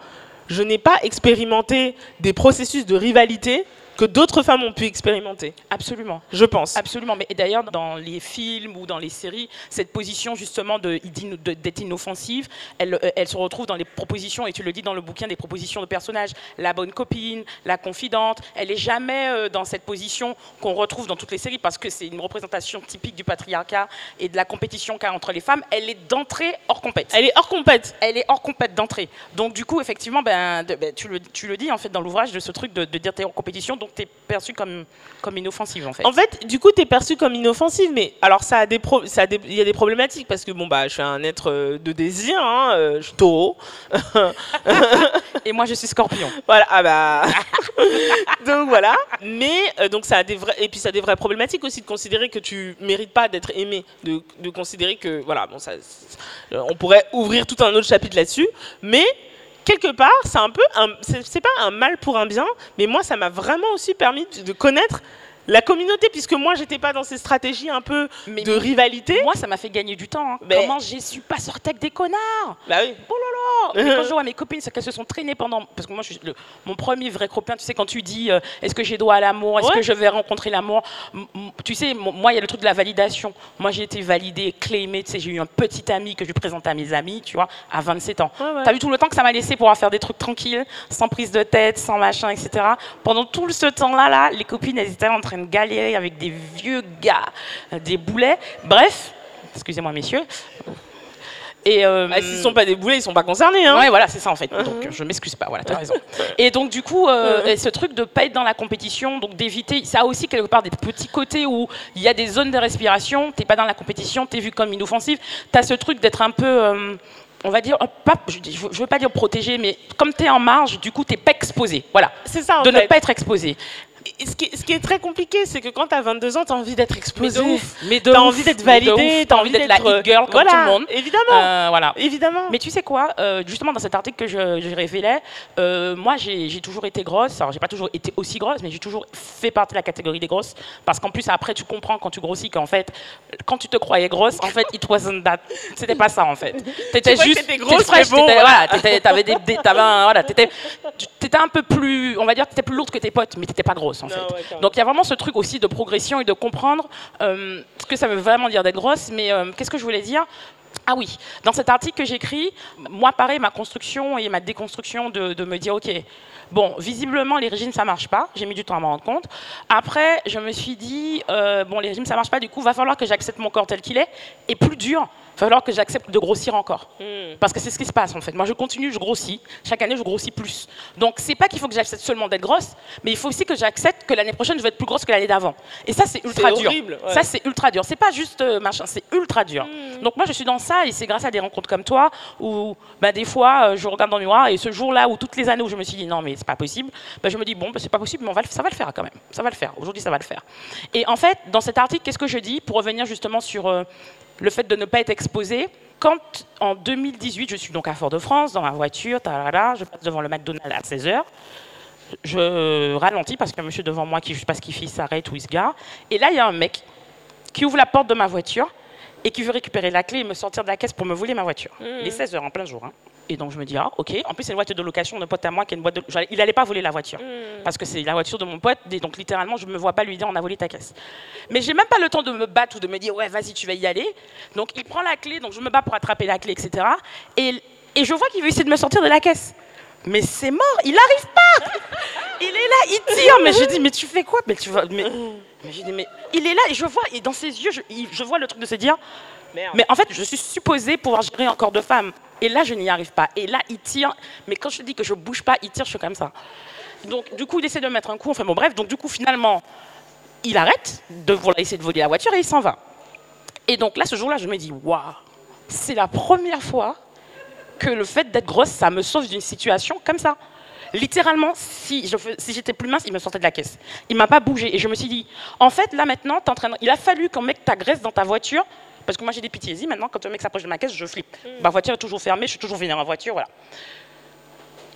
je n'ai pas expérimenté des processus de rivalité que d'autres femmes ont pu expérimenter. Absolument. Je pense. Absolument. Mais d'ailleurs, dans les films ou dans les séries, cette position justement d'être inoffensive, elle, euh, elle, se retrouve dans les propositions, et tu le dis dans le bouquin, des propositions de personnages. La bonne copine, la confidente, elle n'est jamais euh, dans cette position qu'on retrouve dans toutes les séries parce que c'est une représentation typique du patriarcat et de la compétition qu'a entre les femmes. Elle est d'entrée hors compète. Elle est hors compète. Elle est hors compète d'entrée. Donc du coup, effectivement, ben, ben tu, le, tu, le, dis en fait dans l'ouvrage de ce truc de, de dire t'es hors compétition donc tu es perçue comme, comme inoffensive en fait. En fait, du coup, tu es perçue comme inoffensive, mais alors ça a des ça il y a des problématiques parce que bon bah je suis un être euh, de désir, hein, euh, je suis taureau. Et moi je suis scorpion. <laughs> Voilà, ah bah. <laughs> donc voilà, mais euh, donc ça a des vrais et puis ça a des vraies problématiques aussi de considérer que tu mérites pas d'être aimé, de, de, considérer que voilà, bon ça on pourrait ouvrir tout un autre chapitre là-dessus, mais quelque part, c'est un peu, pas un mal pour un bien, mais moi, ça m'a vraiment aussi permis de connaître la communauté, puisque moi, j'étais pas dans ces stratégies un peu de rivalité. Moi, ça m'a fait gagner du temps. Hein. Comment j'ai su pas sortir avec des connards Bah oui. Oh là là <laughs> Quand je vois mes copines, c'est qu'elles se sont traînées pendant. Parce que moi, je suis mon premier vrai copain, tu sais, quand tu dis euh, est-ce que j'ai droit à l'amour? Est-ce que je vais rencontrer l'amour? Tu sais, moi, il y a le truc de la validation. Moi, j'ai été validée, clémée. Tu sais, j'ai eu un petit ami que je présentais à mes amis, tu vois, à 27 ans. T'as vu tout le temps que ça m'a laissé pour faire des trucs tranquilles, sans prise de tête, sans machin, etc. Pendant tout ce temps-là, là, les copines, elles étaient en train galérer avec des vieux gars, des boulets. Bref, excusez-moi messieurs. Et euh, bah, s'ils sont pas des boulets, ils sont pas concernés. Hein. Ouais, voilà, c'est ça en fait. Uh-huh. Donc je m'excuse pas. Voilà, as raison. <laughs> Et donc du coup, euh, uh-huh. ce truc de pas être dans la compétition, donc d'éviter, ça a aussi quelque part des petits côtés où il y a des zones de respiration. T'es pas dans la compétition, t'es vu comme inoffensive. T'as ce truc d'être un peu euh, on va dire, pas, je ne veux pas dire protégé, mais comme tu es en marge, du coup, tu n'es pas exposé. Voilà. C'est ça. En de ne pas être exposé ce qui, est, très compliqué, c'est que quand tu as 22 ans, tu as envie d'être exposé. Mais tu as envie d'être validé, tu as envie d'être la hit girl comme tout le monde. Évidemment. Euh, voilà. évidemment. Mais tu sais quoi, euh, justement dans cet article que je, révélais, euh, moi j'ai toujours été grosse. Alors j'ai pas toujours été aussi grosse, mais j'ai toujours fait partie de la catégorie des grosses. Parce qu'en plus, après, tu comprends quand tu grossis qu'en fait, quand tu te croyais grosse, en fait, it wasn't that. C'était pas ça en fait. T'étais juste. Étais grosse, fraîche, bon, voilà. T'avais des. des un, voilà, étais, étais un peu plus. On va dire, t'étais plus lourde que tes potes, mais t'étais pas grosse en fait. Donc il y a vraiment ce truc aussi de progression et de comprendre euh, ce que ça veut vraiment dire d'être grosse. Mais euh, qu'est-ce que je voulais dire? Ah oui, dans cet article que j'écris, moi pareil, ma construction et ma déconstruction de, me dire, ok, bon, visiblement les régimes ça marche pas, j'ai mis du temps à m'en rendre compte. Après, je me suis dit, euh, bon, les régimes ça marche pas, du coup, va falloir que j'accepte mon corps tel qu'il est, et plus dur, va falloir que j'accepte de grossir encore. Hmm. Parce que c'est ce qui se passe en fait. Moi je continue, je grossis. Chaque année je grossis plus. Donc c'est pas qu'il faut que j'accepte seulement d'être grosse, mais il faut aussi que j'accepte que l'année prochaine je vais être plus grosse que l'année d'avant. Et ça c'est ultra dur. Horrible, Ça c'est ultra dur. C'est pas juste euh, machin, c'est ultra dur. Hmm. Donc moi je suis dans et c'est grâce à des rencontres comme toi où bah, des fois euh, je regarde dans le miroir et ce jour-là ou toutes les années où je me suis dit non mais c'est pas possible, bah, je me dis bon bah, c'est pas possible mais on va ça va le faire quand même. Ça va le faire. Aujourd'hui ça va le faire. Et en fait dans cet article qu'est-ce que je dis pour revenir justement sur euh, le fait de ne pas être exposé quand en 2018, je suis donc à Fort-de-France, dans ma voiture, je passe devant le McDonald's à 16h, je ralentis parce qu'un monsieur devant moi qui je sais pas ce qu'il fait, s'arrête ou il se gare. Et là, il y a un mec qui ouvre la porte de ma voiture et qui veut récupérer la clé et me sortir de la caisse pour me voler ma voiture. Mmh. Il est 16h en plein jour. Hein. Et donc je me dis, ah ok. En plus, c'est une voiture de location d'un pote à moi qui est une boîte de. Il n'allait pas voler la voiture. Hmm. Parce que c'est la voiture de mon pote. Et donc littéralement, je ne me vois pas lui dire, on a volé ta caisse. Mais j'ai même pas le temps de me battre ou de me dire, ouais, vas-y, tu vas y aller. Donc il prend la clé, donc je me bats pour attraper la clé, etc. Et, et je vois qu'il veut essayer de me sortir de la caisse. Mais c'est mort, il n'arrive pas <laughs> Il est là, il tire Mais je dis, mais tu fais quoi? Mais tu vois, mais, mais, dis, mais il est là et je vois, et dans ses yeux, je, je vois le truc de se dire, mais en fait, je suis supposée pouvoir gérer un corps de femme. Et là, je n'y arrive pas. Et là, il tire. Mais quand je dis que je bouge pas, il tire, je suis comme ça. Donc, du coup, il essaie de mettre un coup. Enfin, bon, bref. Donc, du coup, finalement, il arrête de vouloir essayer de voler la voiture et il s'en va. Et donc, là, ce jour-là, je me dis, waouh, c'est la première fois que le fait d'être grosse, ça me sauve d'une situation comme ça. Littéralement, si je si j'étais plus mince, il me sortait de la caisse. Il m'a pas bougé et je me suis dit, en fait, là maintenant, en train il a fallu qu'un mec t'agresse dans ta voiture parce que moi j'ai des pitiés. Maintenant, quand un mec s'approche de ma caisse, je flippe. Mm. Ma voiture est toujours fermée, je suis toujours venue dans ma voiture, voilà.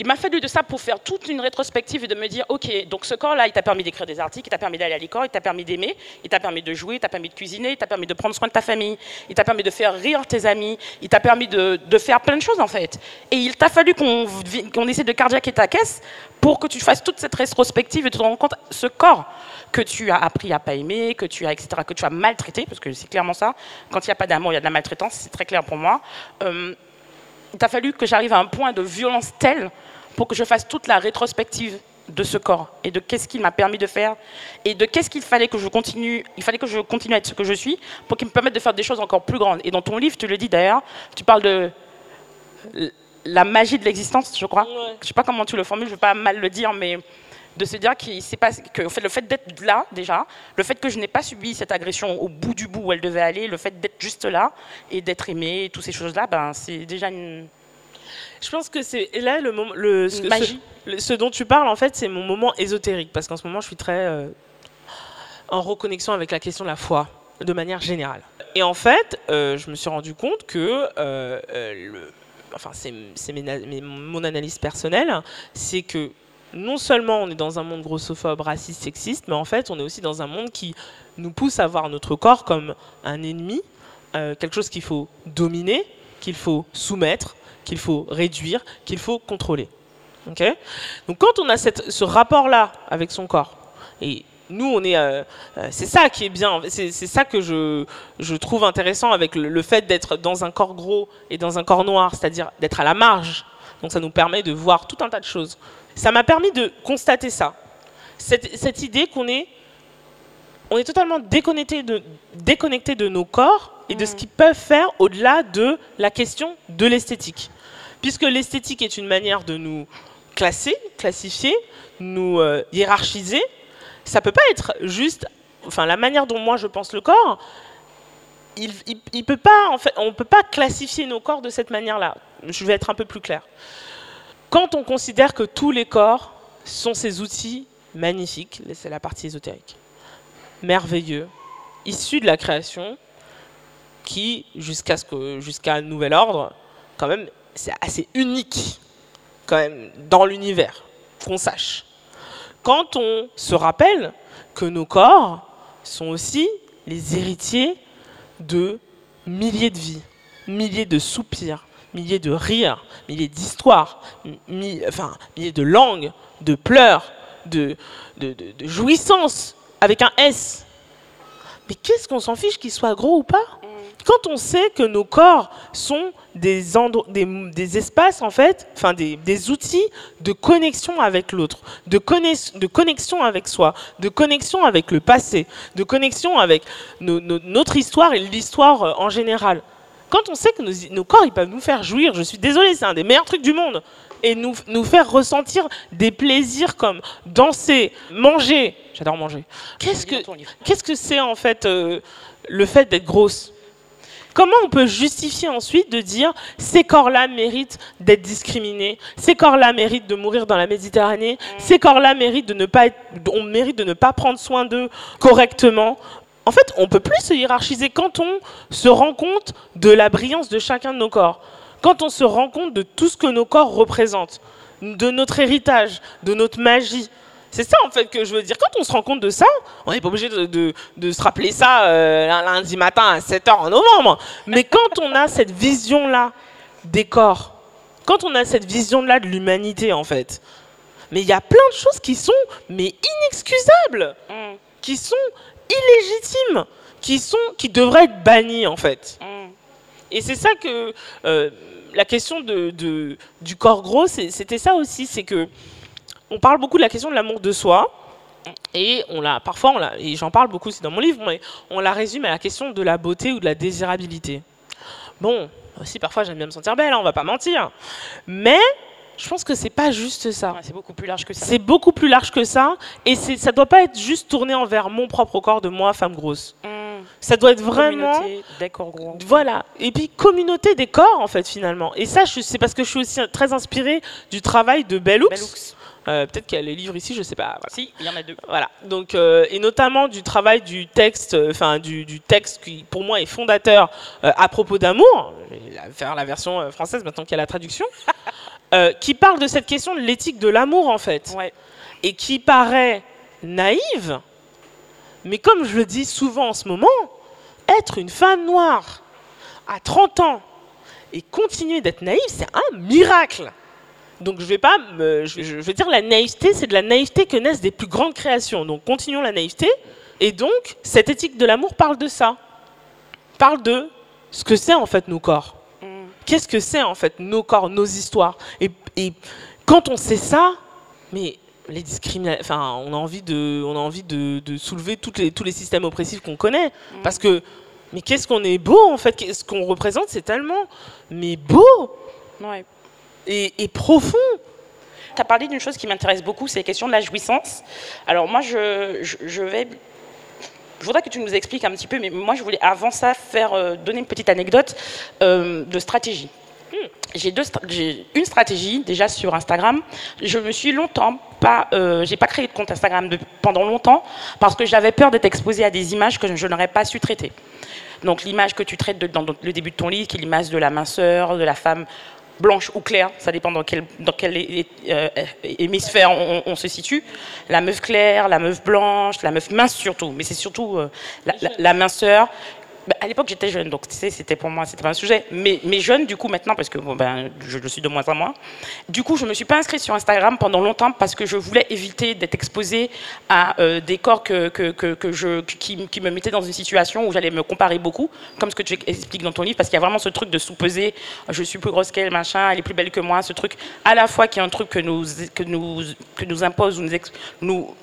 Il m'a fallu de ça pour faire toute une rétrospective et de me dire, ok, donc ce corps-là, il t'a permis d'écrire des articles, il t'a permis d'aller à l'école, il t'a permis d'aimer, il t'a permis de jouer, il t'a permis de cuisiner, il t'a permis de prendre soin de ta famille, il t'a permis de faire rire tes amis, il t'a permis de, faire plein de choses en fait. Et il t'a fallu qu'on essaie de cardiaquer ta caisse pour que tu fasses toute cette rétrospective et te rends compte ce corps que tu as appris à pas aimer, que tu as etc., que tu as maltraité, parce que c'est clairement ça. Quand il n'y a pas d'amour, il y a de la maltraitance, c'est très clair pour moi. Euh, il t'a fallu que j'arrive à un point de violence tel pour que je fasse toute la rétrospective de ce corps et de qu'est-ce qu'il m'a permis de faire et de qu'est-ce qu'il fallait que je continue, il fallait que je continue à être ce que je suis pour qu'il me permette de faire des choses encore plus grandes. Et dans ton livre, tu le dis d'ailleurs, tu parles de la magie de l'existence, je crois. Je Je sais pas comment tu le formules, je veux pas mal le dire, mais de se dire pas, que fait, le fait d'être là déjà, le fait que je n'ai pas subi cette agression au bout du bout où elle devait aller, le fait d'être juste là et d'être aimé, toutes ces choses-là, ben, c'est déjà une, je pense que c'est là le moment, le, ce, dont tu parles en fait, c'est mon moment ésotérique parce qu'en ce moment, je suis très euh, en reconnexion avec la question de la foi de manière générale. Et en fait, euh, je me suis rendu compte que euh, le, enfin, c'est mon analyse personnelle, c'est que non seulement on est dans un monde grossophobe, raciste, sexiste, mais en fait, on est aussi dans un monde qui nous pousse à voir notre corps comme un ennemi, quelque chose qu'il faut dominer, qu'il faut soumettre, qu'il faut réduire, qu'il faut contrôler. Donc quand on a ce rapport-là avec son corps, et nous, on est, euh, euh, c'est ça qui est bien, c'est ça que je, trouve intéressant avec le, fait d'être dans un corps gros et dans un corps noir, c'est-à-dire d'être à la marge. Donc ça nous permet de voir tout un tas de choses. Ça m'a permis de constater ça, cette, cette idée qu'on est, on est totalement déconnecté de, déconnecté de nos corps et de ce mm. qu'ils peuvent faire au-delà de la question de l'esthétique. Puisque l'esthétique est une manière de nous classer, classifier, nous euh, hiérarchiser, ça peut pas être juste, enfin la manière dont moi je pense le corps, il, il, peut pas, on classifier nos corps de cette manière-là. Je vais être un peu plus clair. Quand on considère que tous les corps sont ces outils magnifiques, c'est la partie ésotérique, merveilleux, issus de la création, qui, jusqu'à un nouvel ordre, quand même, c'est assez unique, quand même, dans l'univers, qu'on sache. Quand on se rappelle que nos corps sont aussi les héritiers de milliers de vies, milliers de soupirs, milliers de rires, milliers d'histoires, enfin, milliers de langues, de pleurs, de, de, de jouissances, avec un S. Mais qu'est-ce qu'on s'en fiche qu'il soit gros ou pas? Quand on sait que nos corps sont des, des, espaces, en fait, enfin des, outils de connexion avec l'autre, de, de, connexion avec soi, de connexion avec le passé, de connexion avec notre histoire et l'histoire euh, en général. Quand on sait que nos, corps, ils peuvent nous faire jouir, je suis désolée, c'est un des meilleurs trucs du monde, et nous, nous faire ressentir des plaisirs comme danser, manger, j'adore manger. Qu'est-ce que qu'est-ce que c'est en fait euh, le fait d'être grosse? Comment on peut justifier ensuite de dire ces corps-là méritent d'être discriminés, ces corps-là méritent de mourir dans la Méditerranée, mm. ces corps-là méritent de ne pas on mérite de ne pas prendre soin d'eux correctement? En fait, on peut plus se hiérarchiser quand on se rend compte de la brillance de chacun de nos corps, quand on se rend compte de tout ce que nos corps représentent, de notre héritage, de notre magie, c'est ça en fait que je veux dire. Quand on se rend compte de ça, on n'est pas obligé de, se rappeler ça euh, lundi matin à 7h en novembre. Mais quand on a cette vision-là des corps, quand on a cette vision-là de l'humanité en fait, mais il y a plein de choses qui sont mais inexcusables, mm. qui sont illégitimes, qui, sont, qui devraient être bannies en fait. Mm. Et c'est ça que euh, la question de, du corps gros, c'était ça aussi, c'est que on parle beaucoup de la question de l'amour de soi. Et on l'a, parfois, on et j'en parle beaucoup aussi dans mon livre, mais on la résume à la question de la beauté ou de la désirabilité. Bon, aussi parfois j'aime bien me sentir belle, on hein, on va pas mentir. Mais je pense que c'est pas juste ça. c'est beaucoup plus large que ça. C'est beaucoup plus large que ça, et ça doit pas être juste tourné envers mon propre corps de moi, femme grosse. Mmh. Ça doit être vraiment. Communauté des corps gros. Voilà. Et puis communauté des corps en fait finalement. Et ça, c'est parce que je suis aussi très inspirée du travail de Bellux Euh, peut-être qu'il y a les livres ici, je sais pas. Si, il y en a deux. Voilà. Donc, euh, et notamment du travail du texte, euh, enfin du, du, texte qui pour moi est fondateur à propos d'amour. Je vais faire la version française maintenant qu'il y a la traduction, <laughs> qui parle de cette question de l'éthique de l'amour en fait, ouais. et qui paraît naïve, mais comme je le dis souvent en ce moment, être une femme noire à 30 ans et continuer d'être naïve, c'est un miracle. Donc je vais pas, me, je, vais, dire la naïveté, c'est de la naïveté que naissent des plus grandes créations. Donc continuons la naïveté. Et donc cette éthique de l'amour parle de ça, parle de ce que c'est en fait nos corps. Mm. Qu'est-ce que c'est en fait nos corps, nos histoires? Et, quand on sait ça, mais les discriminations, enfin, on a envie de, on a envie de, soulever toutes les, tous les systèmes oppressifs qu'on connaît, mm. parce que mais qu'est-ce qu'on est beau en fait, ce qu'on représente, c'est tellement mais beau. Ouais et, profond. Tu as parlé d'une chose qui m'intéresse beaucoup, c'est la question de la jouissance. Alors moi, je, je, vais... Je voudrais que tu nous expliques un petit peu, mais moi, je voulais avant ça faire euh, donner une petite anecdote euh, de stratégie. Hmm. J'ai deux, une stratégie déjà sur Instagram. Je me suis longtemps pas, euh, j'ai pas créé de compte Instagram de, pendant longtemps parce que j'avais peur d'être exposée à des images que je n'aurais pas su traiter. Donc l'image que tu traites dans le début de ton livre, qui est l'image de la minceur, de la femme blanche ou claire, ça dépend dans quel, hémisphère on, se situe. La meuf claire, la meuf blanche, la meuf mince surtout, mais c'est surtout euh, la, minceur bah, à l'époque, j'étais jeune, donc c'était pour moi, c'était pas un sujet. Mais, jeune, du coup, maintenant, parce que ben, je le suis de moins en moins, du coup, je me suis pas inscrite sur Instagram pendant longtemps parce que je voulais éviter d'être exposée à euh, des corps que, que, que, je, qui, me mettaient dans une situation où j'allais me comparer beaucoup, comme ce que tu expliques dans ton livre, parce qu'il y a vraiment ce truc de sous-peser, je suis plus grosse qu'elle, machin, elle est plus belle que moi, ce truc, à la fois qui est un truc que nous, que nous, que nous impose ou nous, nous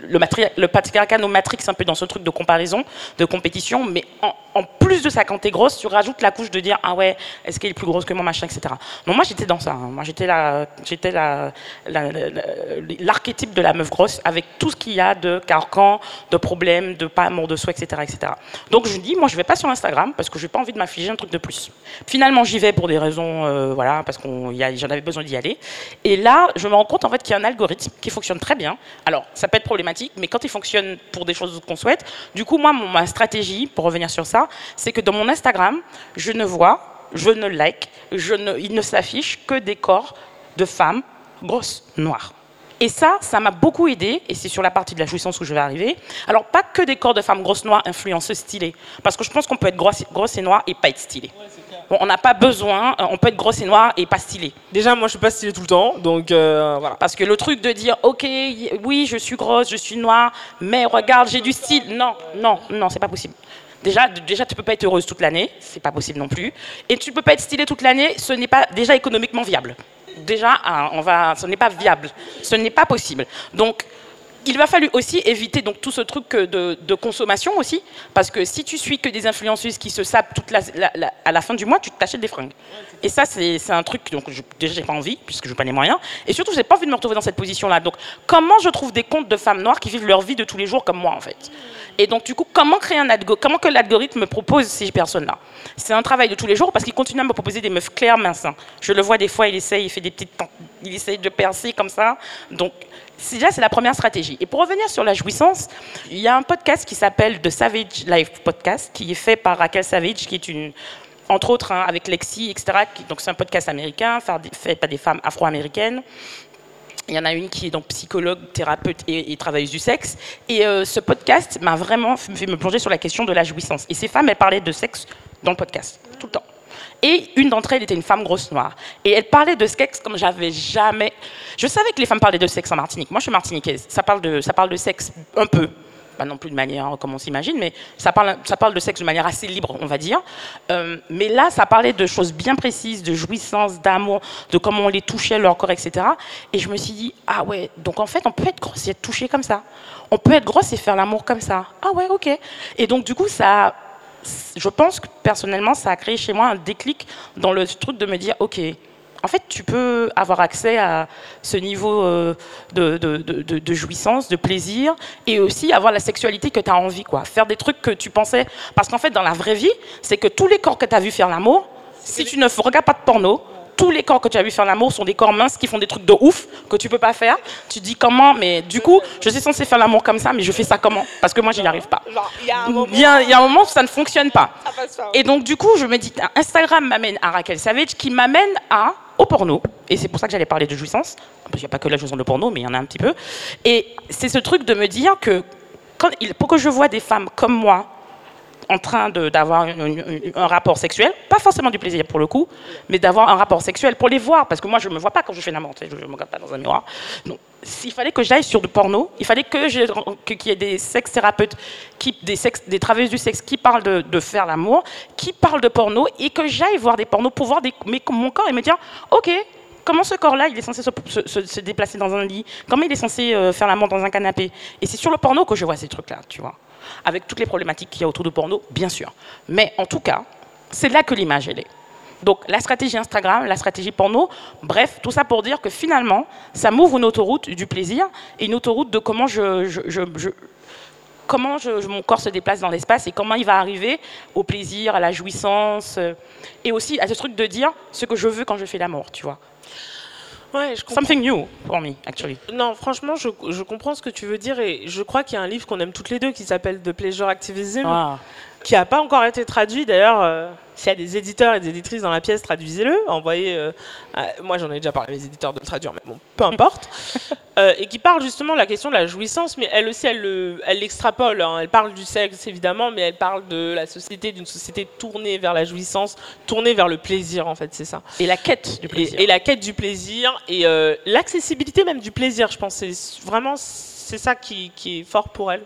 le, le patriarcat nous matrix un peu dans ce truc de comparaison, de compétition, mais en, plus de ça, quand t'es grosse, tu rajoutes la couche de dire ah ouais, est-ce qu'elle est plus grosse que moi, machin, etc. Donc moi j'étais dans ça. Hein. Moi j'étais la, j'étais la, l'archétype de la meuf grosse avec tout ce qu'il y a de carcan, de problèmes, de pas amour de soi, etc., etc. Donc je dis moi je vais pas sur Instagram parce que j'ai pas envie de m'affliger un truc de plus. Finalement j'y vais pour des raisons, euh, voilà, parce qu'on j'en avais besoin d'y aller. Et là je me rends compte en fait qu'il y a un algorithme qui fonctionne très bien. Alors ça peut être problématique, mais quand il fonctionne pour des choses qu'on souhaite, du coup, moi, ma stratégie, pour revenir sur ça, c'est que dans mon Instagram, je ne vois, je ne like, je ne, il ne s'affiche que des corps de femmes grosses, noires. Et ça, ça m'a beaucoup aidé, et c'est sur la partie de la jouissance où je vais arriver. Alors, pas que des corps de femmes grosses noires influenceuses stylées, parce que je pense qu'on peut être grosse, grosse et noire et pas être stylée on n'a pas besoin, euh, on peut être grosse et noire et pas stylé. Déjà, moi, je suis pas stylée tout le temps, donc euh, voilà. Parce que le truc de dire, ok, oui, je suis grosse, je suis noire, mais regarde, j'ai du style. Non, non, non, c'est pas possible. Déjà, déjà, tu peux pas être heureuse toute l'année, c'est pas possible non plus. Et tu peux pas être stylée toute l'année, ce n'est pas déjà économiquement viable. Déjà, hein, on va, ce n'est pas viable, ce n'est pas possible. Donc, il va falloir aussi éviter donc tout ce truc de, consommation aussi, parce que si tu suis que des influenceuses qui se sapent à la fin du mois, tu t'achètes des fringues. Et ça, c'est un truc donc je, déjà j'ai pas envie puisque je n'ai pas les moyens, et surtout j'ai pas envie de me retrouver dans cette position-là. Donc comment je trouve des comptes de femmes noires qui vivent leur vie de tous les jours comme moi en fait? Et donc du coup, comment créer un algorithme Comment que l'algorithme me propose ces personnes-là? C'est un travail de tous les jours parce qu'il continue à me proposer des meufs claires, minces. Je le vois des fois, il essaye, il fait des petites, il essaye de percer comme ça. Donc Déjà, c'est la première stratégie. Et pour revenir sur la jouissance, il y a un podcast qui s'appelle The Savage Life Podcast, qui est fait par Raquel Savage, qui est une, entre autres hein, avec Lexi, etc. Donc c'est un podcast américain, fait par des femmes afro-américaines. Il y en a une qui est donc psychologue, thérapeute et, travailleuse du sexe. Et euh, ce podcast m'a vraiment fait me plonger sur la question de la jouissance. Et ces femmes, elles parlaient de sexe dans le podcast, tout le temps. Et une d'entre elles était une femme grosse noire. Et elle parlait de sexe comme j'avais jamais. Je savais que les femmes parlaient de sexe en Martinique. Moi, je suis martiniquaise. Ça parle de, ça parle de sexe un peu. Pas non plus de manière comme on s'imagine, mais ça parle, ça parle de sexe de manière assez libre, on va dire. Euh, mais là, ça parlait de choses bien précises, de jouissance, d'amour, de comment on les touchait, leur corps, etc. Et je me suis dit, ah ouais, donc en fait, on peut être grosse et être touché comme ça. On peut être grosse et faire l'amour comme ça. Ah ouais, ok. Et donc, du coup, ça je pense que personnellement, ça a créé chez moi un déclic dans le truc de me dire, ok, en fait, tu peux avoir accès à ce niveau euh, de, jouissance, de plaisir, et aussi avoir la sexualité que tu as envie, quoi. Faire des trucs que tu pensais. Parce qu'en fait, dans la vraie vie, c'est que tous les corps que tu as vu faire l'amour, si tu ne regardes pas de porno, tous les corps que tu as vu faire l'amour sont des corps minces qui font des trucs de ouf que tu peux pas faire. Tu dis comment, mais du coup, je suis censée faire l'amour comme ça, mais je fais ça comment? Parce que moi, je n'y arrive pas. Il y a un moment. Il y a, il y a un moment où ça ne fonctionne pas. Passe pas. Et donc, du coup, je me dis, Instagram m'amène à Raquel Savage, qui m'amène à au porno. Et c'est pour ça que j'allais parler de jouissance. Parce qu'il n'y a pas que la jouissance de porno, mais il y en a un petit peu. Et c'est ce truc de me dire que quand il, pour que je vois des femmes comme moi en train d'avoir un rapport sexuel, pas forcément du plaisir pour le coup, mais d'avoir un rapport sexuel pour les voir, parce que moi je me vois pas quand je fais tu sais, je ne me regarde pas dans un miroir. Donc, s'il fallait que j'aille sur du porno, il fallait qu'il y ait des sex thérapeutes, des, sex, des travailleuses du sexe qui parlent de, faire l'amour, qui parlent de porno, et que j'aille voir des pornos pour voir des, mes- mon corps et me dire, ok, Comment ce corps-là, il est censé se- se déplacer dans un lit? Comment il est censé euh, faire l'amour dans un canapé Et c'est sur le porno que je vois ces trucs-là, tu vois. Avec toutes les problématiques qu'il y a autour du porno, bien sûr. Mais en tout cas, c'est là que l'image, elle est. Donc la stratégie Instagram, la stratégie porno, bref, tout ça pour dire que finalement, ça m'ouvre une autoroute du plaisir et une autoroute de comment comment mon corps se déplace dans l'espace et comment il va arriver au plaisir, à la jouissance, euh, et aussi à ce truc de dire ce que je veux quand je fais l'amour, tu vois. Ouais, je. Something new for me, actually. Non, franchement, je, je comprends ce que tu veux dire et je crois qu'il y a un livre qu'on aime toutes les deux qui s'appelle The Pleasure Activism, Ah. Qui n'a pas encore été traduit. D'ailleurs, euh, s'il y a des éditeurs et des éditrices dans la pièce, traduisez-le. Envoyez. euh, à- moi, j'en ai déjà parlé à mes éditeurs de le traduire, mais bon, peu <laughs> importe. Euh, et qui parle justement de la question de la jouissance, mais elle aussi, elle le- elle l'extrapole. hein. Elle parle du sexe, évidemment, mais elle parle de la société, d'une société tournée vers la jouissance, tournée vers le plaisir, en fait, c'est ça. Et la quête du plaisir. Et, et la quête du plaisir et euh, l'accessibilité même du plaisir, je pense. C'est vraiment c'est ça qui, qui est fort pour elle.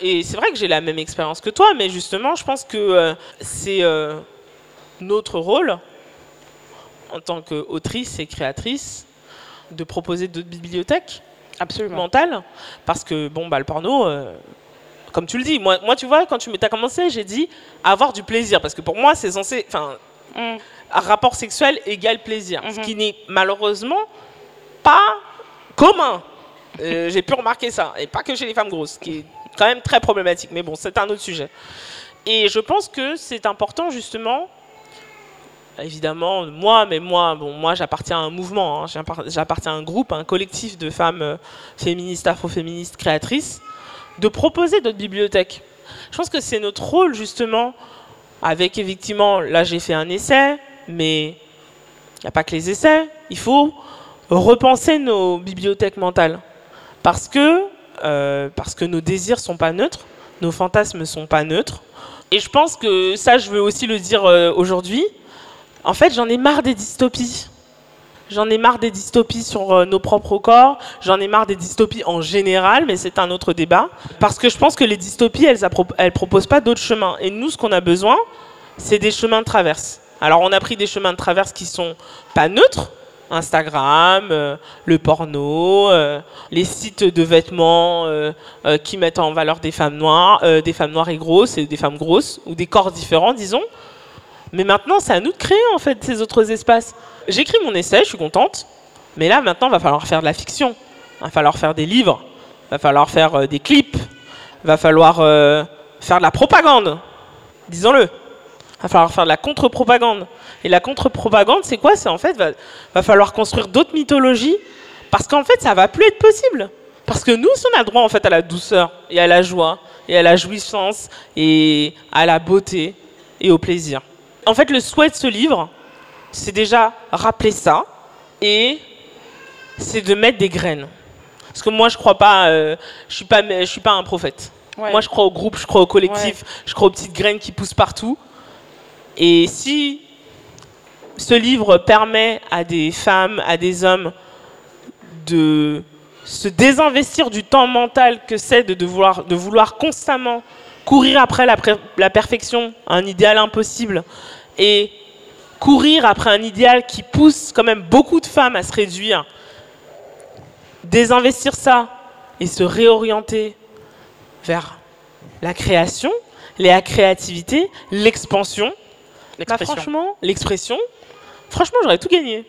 Et c'est vrai que j'ai la même expérience que toi, mais justement, je pense que euh, c'est euh, notre rôle en tant qu'autrice et créatrice de proposer d'autres bibliothèques Absolument. mentales parce que bon bah le porno euh, comme tu le dis moi, moi tu vois quand tu as commencé j'ai dit avoir du plaisir parce que pour moi c'est censé enfin Mm. un rapport sexuel égale plaisir, ce Mhm. qui n'est malheureusement pas commun. Euh, J'ai pu remarquer ça, et pas que chez les femmes grosses, qui est quand même très problématique, mais bon, c'est un autre sujet. Et je pense que c'est important justement, évidemment, moi, mais moi, bon, moi j'appartiens à un mouvement, hein, j'appar- j'appartiens à un groupe, à un collectif de femmes euh, féministes, afroféministes, créatrices, de proposer d'autres bibliothèques. Je pense que c'est notre rôle justement avec effectivement, là j'ai fait un essai, mais il n'y a pas que les essais, il faut repenser nos bibliothèques mentales. Parce que, euh, parce que nos désirs sont pas neutres, nos fantasmes sont pas neutres. Et je pense que ça, je veux aussi le dire euh, aujourd'hui. En fait, j'en ai marre des dystopies. J'en ai marre des dystopies sur euh, nos propres corps, j'en ai marre des dystopies en général, mais c'est un autre débat. Parce que je pense que les dystopies, elles ne proposent pas d'autres chemins. Et nous, ce qu'on a besoin, c'est des chemins de traverse. Alors, on a pris des chemins de traverse qui sont pas neutres. Instagram, euh, le porno, euh, les sites de vêtements euh, qui mettent en valeur des femmes noires, des femmes noires et grosses, des femmes grosses, ou des corps différents, disons. Mais maintenant, c'est à nous de créer en fait ces autres espaces. J'écris mon essai, je suis contente. Mais là, maintenant, va falloir faire de la fiction. Il va falloir faire des livres. Il va falloir faire des clips. Il va falloir faire de la propagande. Disons-le. Va falloir faire de la contre-propagande. Et la contre-propagande, c'est quoi? C'est en fait, va, va falloir construire d'autres mythologies. Parce qu'en fait, ça va plus être possible. Parce que nous, si on a droit en fait à la douceur et à la joie et à la jouissance et à la beauté et au plaisir. En fait, le souhait de ce livre, c'est déjà rappeler ça et c'est de mettre des graines. Parce que moi, je crois pas, euh, je suis pas, je suis pas un prophète. Ouais. Moi, je crois au groupe, je crois au collectif, je crois aux petites graines qui poussent partout. Et si ce livre permet à des femmes, à des hommes de se désinvestir du temps mental que c'est de, de vouloir, constamment courir après la, la perfection, un idéal impossible, et courir après un idéal qui pousse quand même beaucoup de femmes à se réduire, désinvestir ça et se réorienter vers la création, la créativité, l'expansion, bah, L'expression. franchement, l'expression, franchement, j'aurais tout gagné.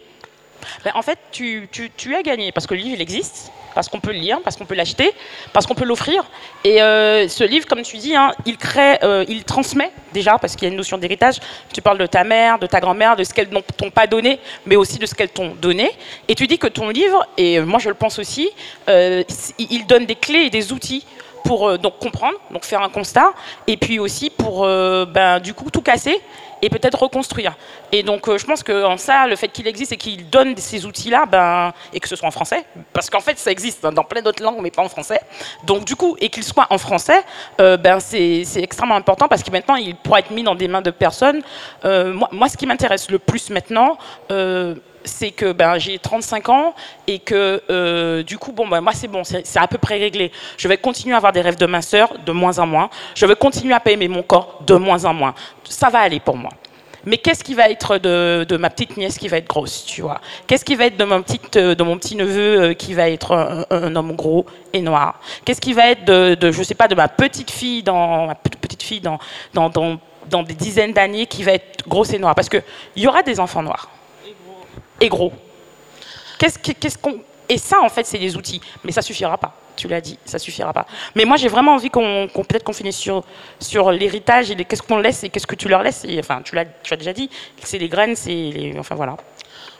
Ben, en fait, tu, tu, tu as gagné parce que le livre, il existe. parce qu'on peut le lire, parce qu'on peut l'acheter, parce qu'on peut l'offrir. Et euh, ce livre, comme tu dis, hein, il crée, euh, il transmet déjà, parce qu'il y a une notion d'héritage. Tu parles de ta mère, de ta grand-mère, de ce qu'elles t'ont pas donné, mais aussi de ce qu'elles t'ont donné. Et tu dis que ton livre, et moi je le pense aussi, il donne des clés et des outils pour donc comprendre, donc faire un constat, et puis aussi pour ben, du coup tout casser et peut-être reconstruire. Et donc, euh, je pense qu'en ça, le fait qu'il existe et qu'il donne ces outils-là, ben, et que ce soit en français, parce qu'en fait, ça existe dans plein d'autres langues, mais pas en français. Donc, du coup, et qu'il soit en français, euh, ben, c'est extrêmement important parce que maintenant, il pourra être mis dans des mains de personnes. Euh, moi, moi, ce qui m'intéresse le plus maintenant, c'est que ben, j'ai 35 ans et que du coup, bon, ben, moi c'est bon, c'est à peu près réglé. Je vais continuer à avoir des rêves de minceur de moins en moins. Je vais continuer à pas aimer mon corps de moins en moins. Ça va aller pour moi mais qu'est-ce qui va être de, ma petite nièce qui va être grosse, tu vois? Qu'est-ce qui va être de mon petit, euh, de mon petit neveu euh, qui va être un, homme gros et noir? Qu'est-ce qui va être de, de, je sais pas, de ma petite fille dans ma petite fille dans, dans, dans des dizaines d'années qui va être grosse et noire? Parce que il y aura des enfants noirs et gros. Qu'est-ce qu'est-ce qu'on et ça, en fait, c'est des outils. Mais ça suffira pas. Tu l'as dit, ça suffira pas. Mais moi, j'ai vraiment envie qu'on peut-être qu'on finisse sur, sur l'héritage et qu'est-ce qu'on laisse et qu'est-ce que tu leur laisses. enfin, tu l'as, tu as déjà dit. C'est les graines, c'est les, enfin voilà.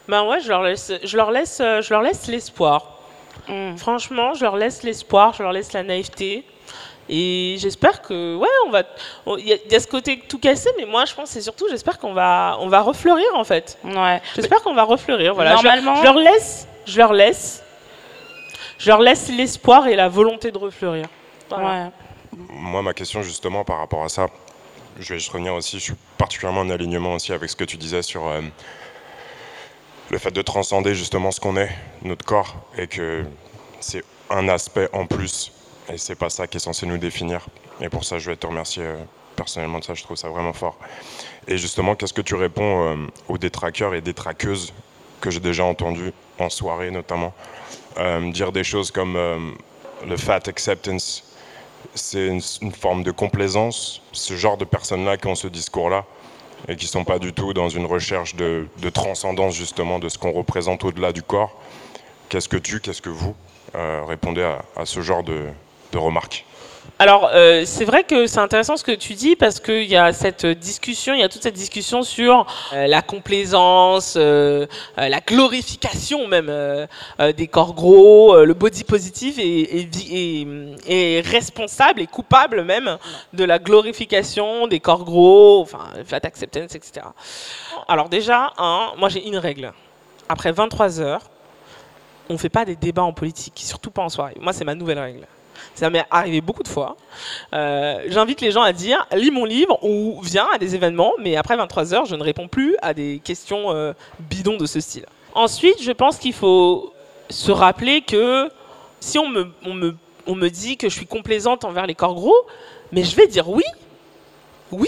Ben ouais, je leur laisse, je leur laisse, je leur laisse l'espoir. Hmm. Franchement, je leur laisse l'espoir, je leur laisse la naïveté. Et j'espère que, ouais, on va. Il y, a ce côté tout cassé, mais moi, je pense, c'est surtout, j'espère qu'on va, on va refleurir en fait. Ouais. J'espère qu'on va refleurir. Voilà. Normalement. je leur laisse je leur laisse, je leur laisse l'espoir et la volonté de refleurir. Moi, ma question justement par rapport à ça, je vais juste revenir aussi, je suis particulièrement en alignement aussi avec ce que tu disais sur euh, le fait de transcender justement ce qu'on est, notre corps, et que c'est un aspect en plus, et c'est pas ça qui est censé nous définir. Et pour ça, je vais te remercier euh, personnellement de ça, je trouve ça vraiment fort. Et justement, qu'est-ce que tu réponds euh, aux détraqueurs et détraqueuses que j'ai déjà entendu en soirée notamment, euh, dire des choses comme le fat acceptance, c'est une, forme de complaisance. Ce genre de personnes-là qui ont ce discours-là et qui ne sont pas du tout dans une recherche de, transcendance justement de ce qu'on représente au-delà du corps. Qu'est-ce que tu, qu'est-ce que vous répondez à, ce genre de alors, euh, c'est vrai que c'est intéressant ce que tu dis parce qu'il y a cette discussion, il y a toute cette discussion sur euh, la complaisance, euh, la glorification même des corps gros, le body positif est, responsable et coupable même de la glorification des corps gros, enfin, fat acceptance, etc. Alors déjà, moi j'ai une règle. Après 23 heures, on ne fait pas des débats en politique, surtout pas en soirée. Moi, c'est ma nouvelle règle. Ça m'est arrivé beaucoup de fois. Euh, j'invite les gens à dire lis mon livre ou viens à des événements, mais après 23 heures, je ne réponds plus à des questions euh, bidons de ce style. Ensuite, je pense qu'il faut se rappeler que si on me dit que je suis complaisante envers les corps gros, mais je vais dire oui. Oui,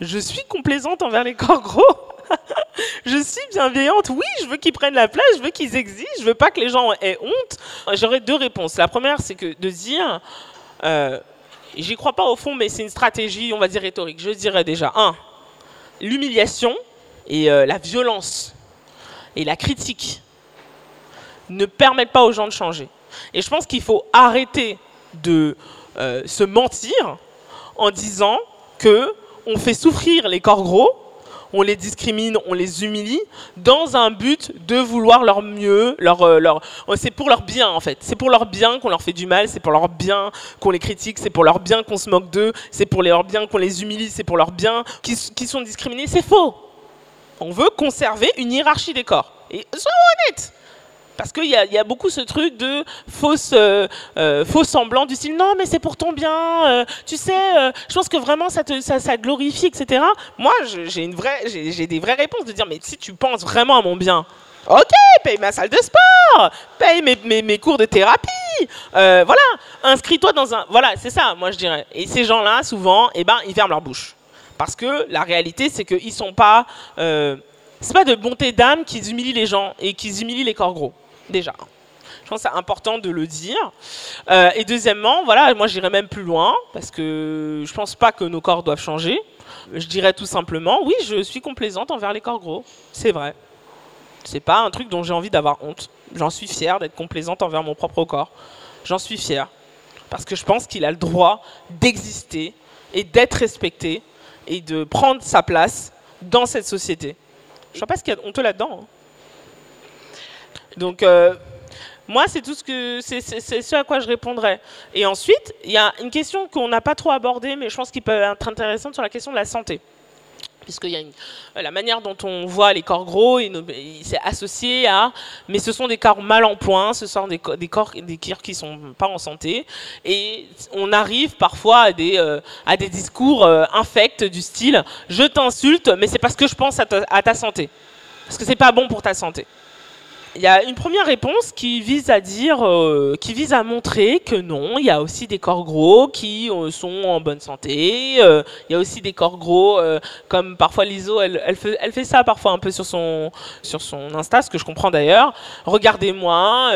je suis complaisante envers les corps gros. <laughs> je suis bienveillante. Oui, je veux qu'ils prennent la place, je veux qu'ils existent, je veux pas que les gens aient honte. J'aurais deux réponses. La première, c'est que de dire, euh, j'y crois pas au fond, mais c'est une stratégie, on va dire rhétorique. Je dirais déjà, un, l'humiliation et euh, la violence et la critique ne permettent pas aux gens de changer. Et je pense qu'il faut arrêter de euh, se mentir en disant que on fait souffrir les corps gros on les discrimine, on les humilie, dans un but de vouloir leur mieux, leur, euh, leur, oh, c'est pour leur bien en fait. C'est pour leur bien qu'on leur fait du mal, c'est pour leur bien qu'on les critique, c'est pour leur bien qu'on se moque d'eux, c'est pour leur bien qu'on les humilie, c'est pour leur bien qu'ils sont discriminés. C'est faux. On veut conserver une hiérarchie des corps. Et soyons honnêtes. Parce qu'il y, a beaucoup ce truc de fausse, euh, euh, faux semblant du style non mais c'est pour ton bien, euh, tu sais, je pense que vraiment ça, te, ça, ça glorifie, etc. Moi j'ai une vraie, j'ai des vraies réponses de dire mais si tu penses vraiment à mon bien, ok, paye ma salle de sport, paye mes, mes, cours de thérapie, voilà, inscris-toi dans un, voilà c'est ça moi je dirais. Et ces gens-là souvent, eh ben ils ferment leur bouche parce que la réalité c'est qu'ils sont pas c'est pas de bonté d'âme qu'ils humilient les gens et qu'ils humilient les corps gros déjà. Je pense que c'est important de le dire. Euh, et deuxièmement, voilà, moi j'irais même plus loin, parce que je pense pas que nos corps doivent changer. Je dirais tout simplement, oui, je suis complaisante envers les corps gros. C'est vrai. C'est pas un truc dont j'ai envie d'avoir honte. J'en suis fière d'être complaisante envers mon propre corps. J'en suis fière. Parce que je pense qu'il a le droit d'exister et d'être respecté et de prendre sa place dans cette société. Je sais pas ce qu'il y a de honteux là-dedans. hein. Donc, euh, moi, c'est tout ce que c'est ce à quoi je répondrais. Et ensuite, il y a une question qu'on n'a pas trop abordée, mais je pense qu'il peut être intéressante sur la question de la santé. Puisqu'il y a euh, la manière dont on voit les corps gros, c'est associé à, mais ce sont des corps mal en point, ce sont des, co- des corps, des corps qui sont pas en santé, et on arrive parfois à des, euh, discours infects du style, je t'insulte, mais c'est parce que je pense à ta- à ta santé, parce que c'est pas bon pour ta santé. Il y a une première réponse qui vise à dire, euh, qui vise à montrer que non, il y a aussi des corps gros qui euh, sont en bonne santé. euh, il y a aussi des corps gros, comme parfois l'ISO, elle, fait, ça parfois un peu sur son, sur son Insta, ce que je comprends d'ailleurs. Regardez-moi,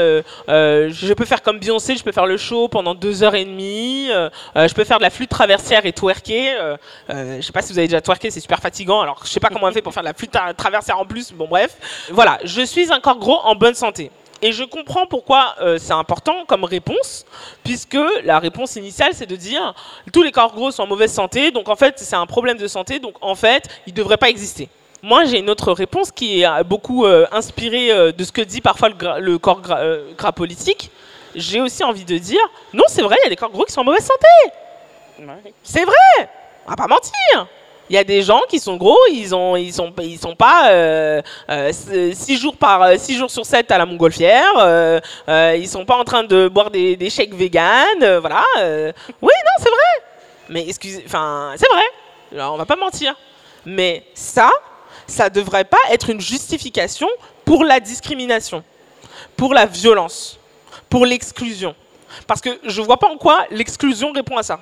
je peux faire comme Beyoncé, je peux faire le show pendant deux heures et demie, je peux faire de la flûte traversière et twerker. je sais pas si vous avez déjà twerké, c'est super fatigant. Alors je sais pas comment on fait pour faire de la flûte tra- traversière en plus. Bon bref, voilà, je suis un corps gros en bonne santé. Et je comprends pourquoi euh, c'est important comme réponse, puisque la réponse initiale, c'est de dire tous les corps gros sont en mauvaise santé, donc en fait, c'est un problème de santé, donc en fait, ils ne devraient pas exister. Moi, j'ai une autre réponse qui est euh, beaucoup euh, inspirée euh, de ce que dit parfois le, corps gras, gras politique. J'ai aussi envie de dire non, c'est vrai, il y a des corps gros qui sont en mauvaise santé. C'est vrai, on va pas mentir. Il y a des gens qui sont gros, ils ont, ils sont, ils sont pas euh, euh, six jours par euh, six jours sur 7 à la montgolfière. Euh, euh, ils sont pas en train de boire des, des shakes vegan, euh, voilà. euh. oui, non, c'est vrai. Mais excusez, enfin, c'est vrai. Alors, on va pas mentir. Mais ça, ça devrait pas être une justification pour la discrimination, pour la violence, pour l'exclusion. Parce que je vois pas en quoi l'exclusion répond à ça.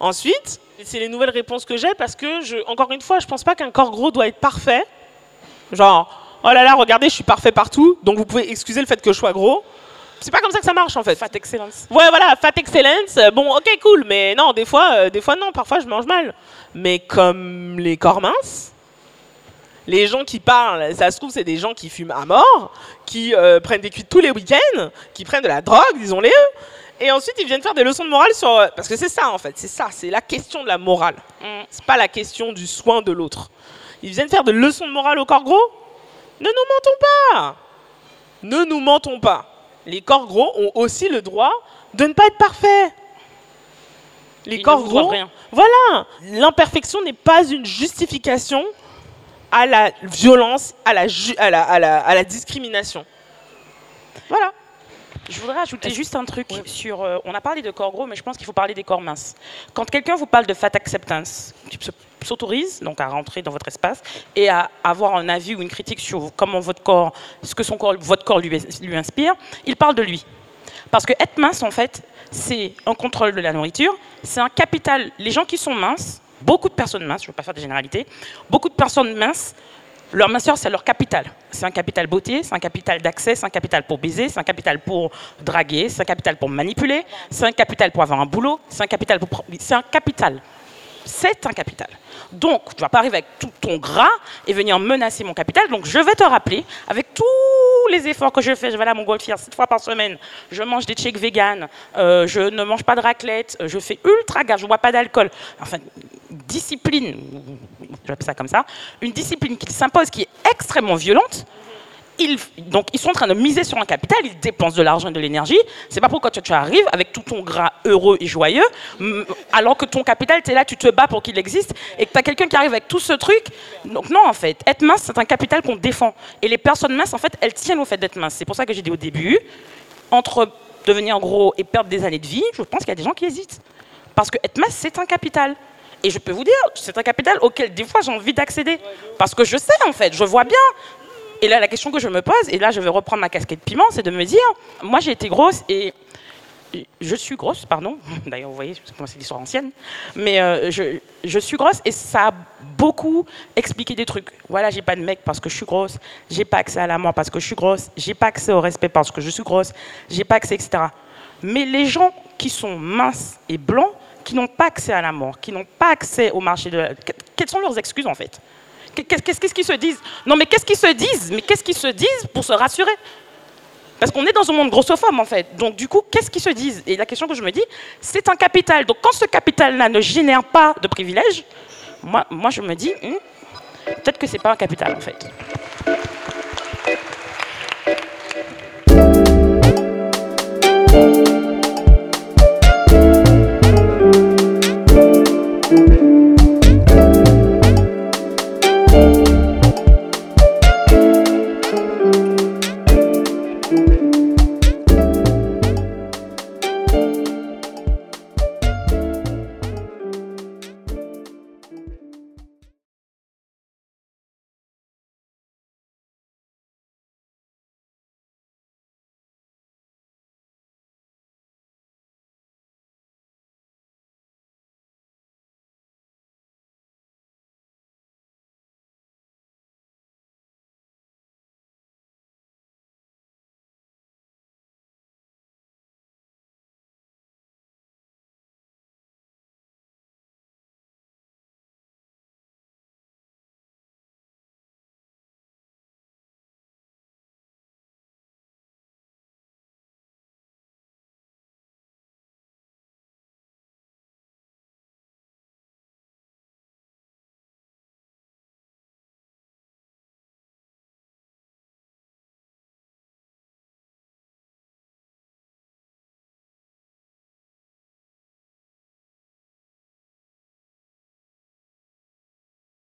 Ensuite, c'est les nouvelles réponses que j'ai parce que, je, encore une fois, je pense pas qu'un corps gros doit être parfait. Genre, oh là là, regardez, je suis parfait partout, donc vous pouvez excuser le fait que je sois gros. C'est pas comme ça que ça marche en fait. Fat excellence. Ouais, voilà, fat excellence. Bon, ok, cool, mais non, des fois, euh, des fois non, parfois je mange mal. Mais comme les corps minces, les gens qui parlent, ça se trouve, c'est des gens qui fument à mort, qui euh, prennent des cuites tous les week-ends, qui prennent de la drogue, disons-les. Et ensuite, ils viennent faire des leçons de morale sur. euh, Parce que c'est ça, en fait, c'est ça, c'est la question de la morale. Mm. C'est pas la question du soin de l'autre. Ils viennent faire des leçons de morale au corps gros? Ne nous mentons pas Ne nous mentons pas. Les corps gros ont aussi le droit de ne pas être parfaits. Les Ils corps gros, rien. voilà, l'imperfection n'est pas une justification à la violence, à la, ju- à la, à la, à la discrimination. Voilà. Je voudrais ajouter juste un truc sur. euh, on a parlé de corps gros, mais je pense qu'il faut parler des corps minces. Quand quelqu'un vous parle de fat acceptance, qui s'autorise donc à rentrer dans votre espace et à avoir un avis ou une critique sur comment votre corps, ce que son corps, votre corps lui, lui inspire, il parle de lui. Parce que être mince, en fait, c'est un contrôle de la nourriture, c'est un capital. Les gens qui sont minces, beaucoup de personnes minces, je ne veux pas faire de généralité, beaucoup de personnes minces, leur minceur, c'est leur capital. C'est un capital beauté, c'est un capital d'accès, c'est un capital pour baiser, c'est un capital pour draguer, c'est un capital pour manipuler, c'est un capital pour avoir un boulot, c'est un capital pour... C'est un capital. C'est un capital. Donc, tu ne vas pas arriver avec tout ton gras et venir menacer mon capital. Donc, je vais te rappeler, avec tous les efforts que je fais, je vais à la montgolfière sept fois par semaine, je mange des shakes vegan, euh, je ne mange pas de raclette, je fais ultra gaffe, je ne bois pas d'alcool. Enfin, discipline, je vais ça comme ça, une discipline qui s'impose, qui est extrêmement violente. Donc, ils sont en train de miser sur un capital, ils dépensent de l'argent et de l'énergie. C'est pas pourquoi tu, tu arrives avec tout ton gras heureux et joyeux, alors que ton capital, tu es là, tu te bats pour qu'il existe, et que tu as quelqu'un qui arrive avec tout ce truc. Donc, non, en fait, être mince, c'est un capital qu'on défend. Et les personnes minces, en fait, elles tiennent au fait d'être minces. C'est pour ça que j'ai dit au début, entre devenir gros et perdre des années de vie, je pense qu'il y a des gens qui hésitent. Parce que être mince, c'est un capital. Et je peux vous dire, c'est un capital auquel des fois j'ai envie d'accéder. Parce que je sais, en fait, je vois bien. Et là, la question que je me pose, et là, je vais reprendre ma casquette piment, c'est de me dire, moi, j'ai été grosse et je suis grosse, pardon. <laughs> D'ailleurs, vous voyez, c'est l'histoire ancienne. Mais euh, je, je suis grosse et ça a beaucoup expliqué des trucs. Voilà, j'ai pas de mec parce que je suis grosse. J'ai pas accès à l'amour parce que je suis grosse. J'ai pas accès au respect parce que je suis grosse. J'ai pas accès, etc. Mais les gens qui sont minces et blancs, qui n'ont pas accès à l'amour, qui n'ont pas accès au marché de la... Quelles sont leurs excuses, en fait? Qu'est-ce qu'ils se disent? Non, mais qu'est-ce qu'ils se disent? Mais qu'est-ce qu'ils se disent pour se rassurer? Parce qu'on est dans un monde grossophobe, en fait. Donc, du coup, qu'est-ce qu'ils se disent? Et la question que je me dis, c'est un capital. Donc, quand ce capital-là ne génère pas de privilèges, moi, je me dis, hmm, peut-être que c'est pas un capital, en fait.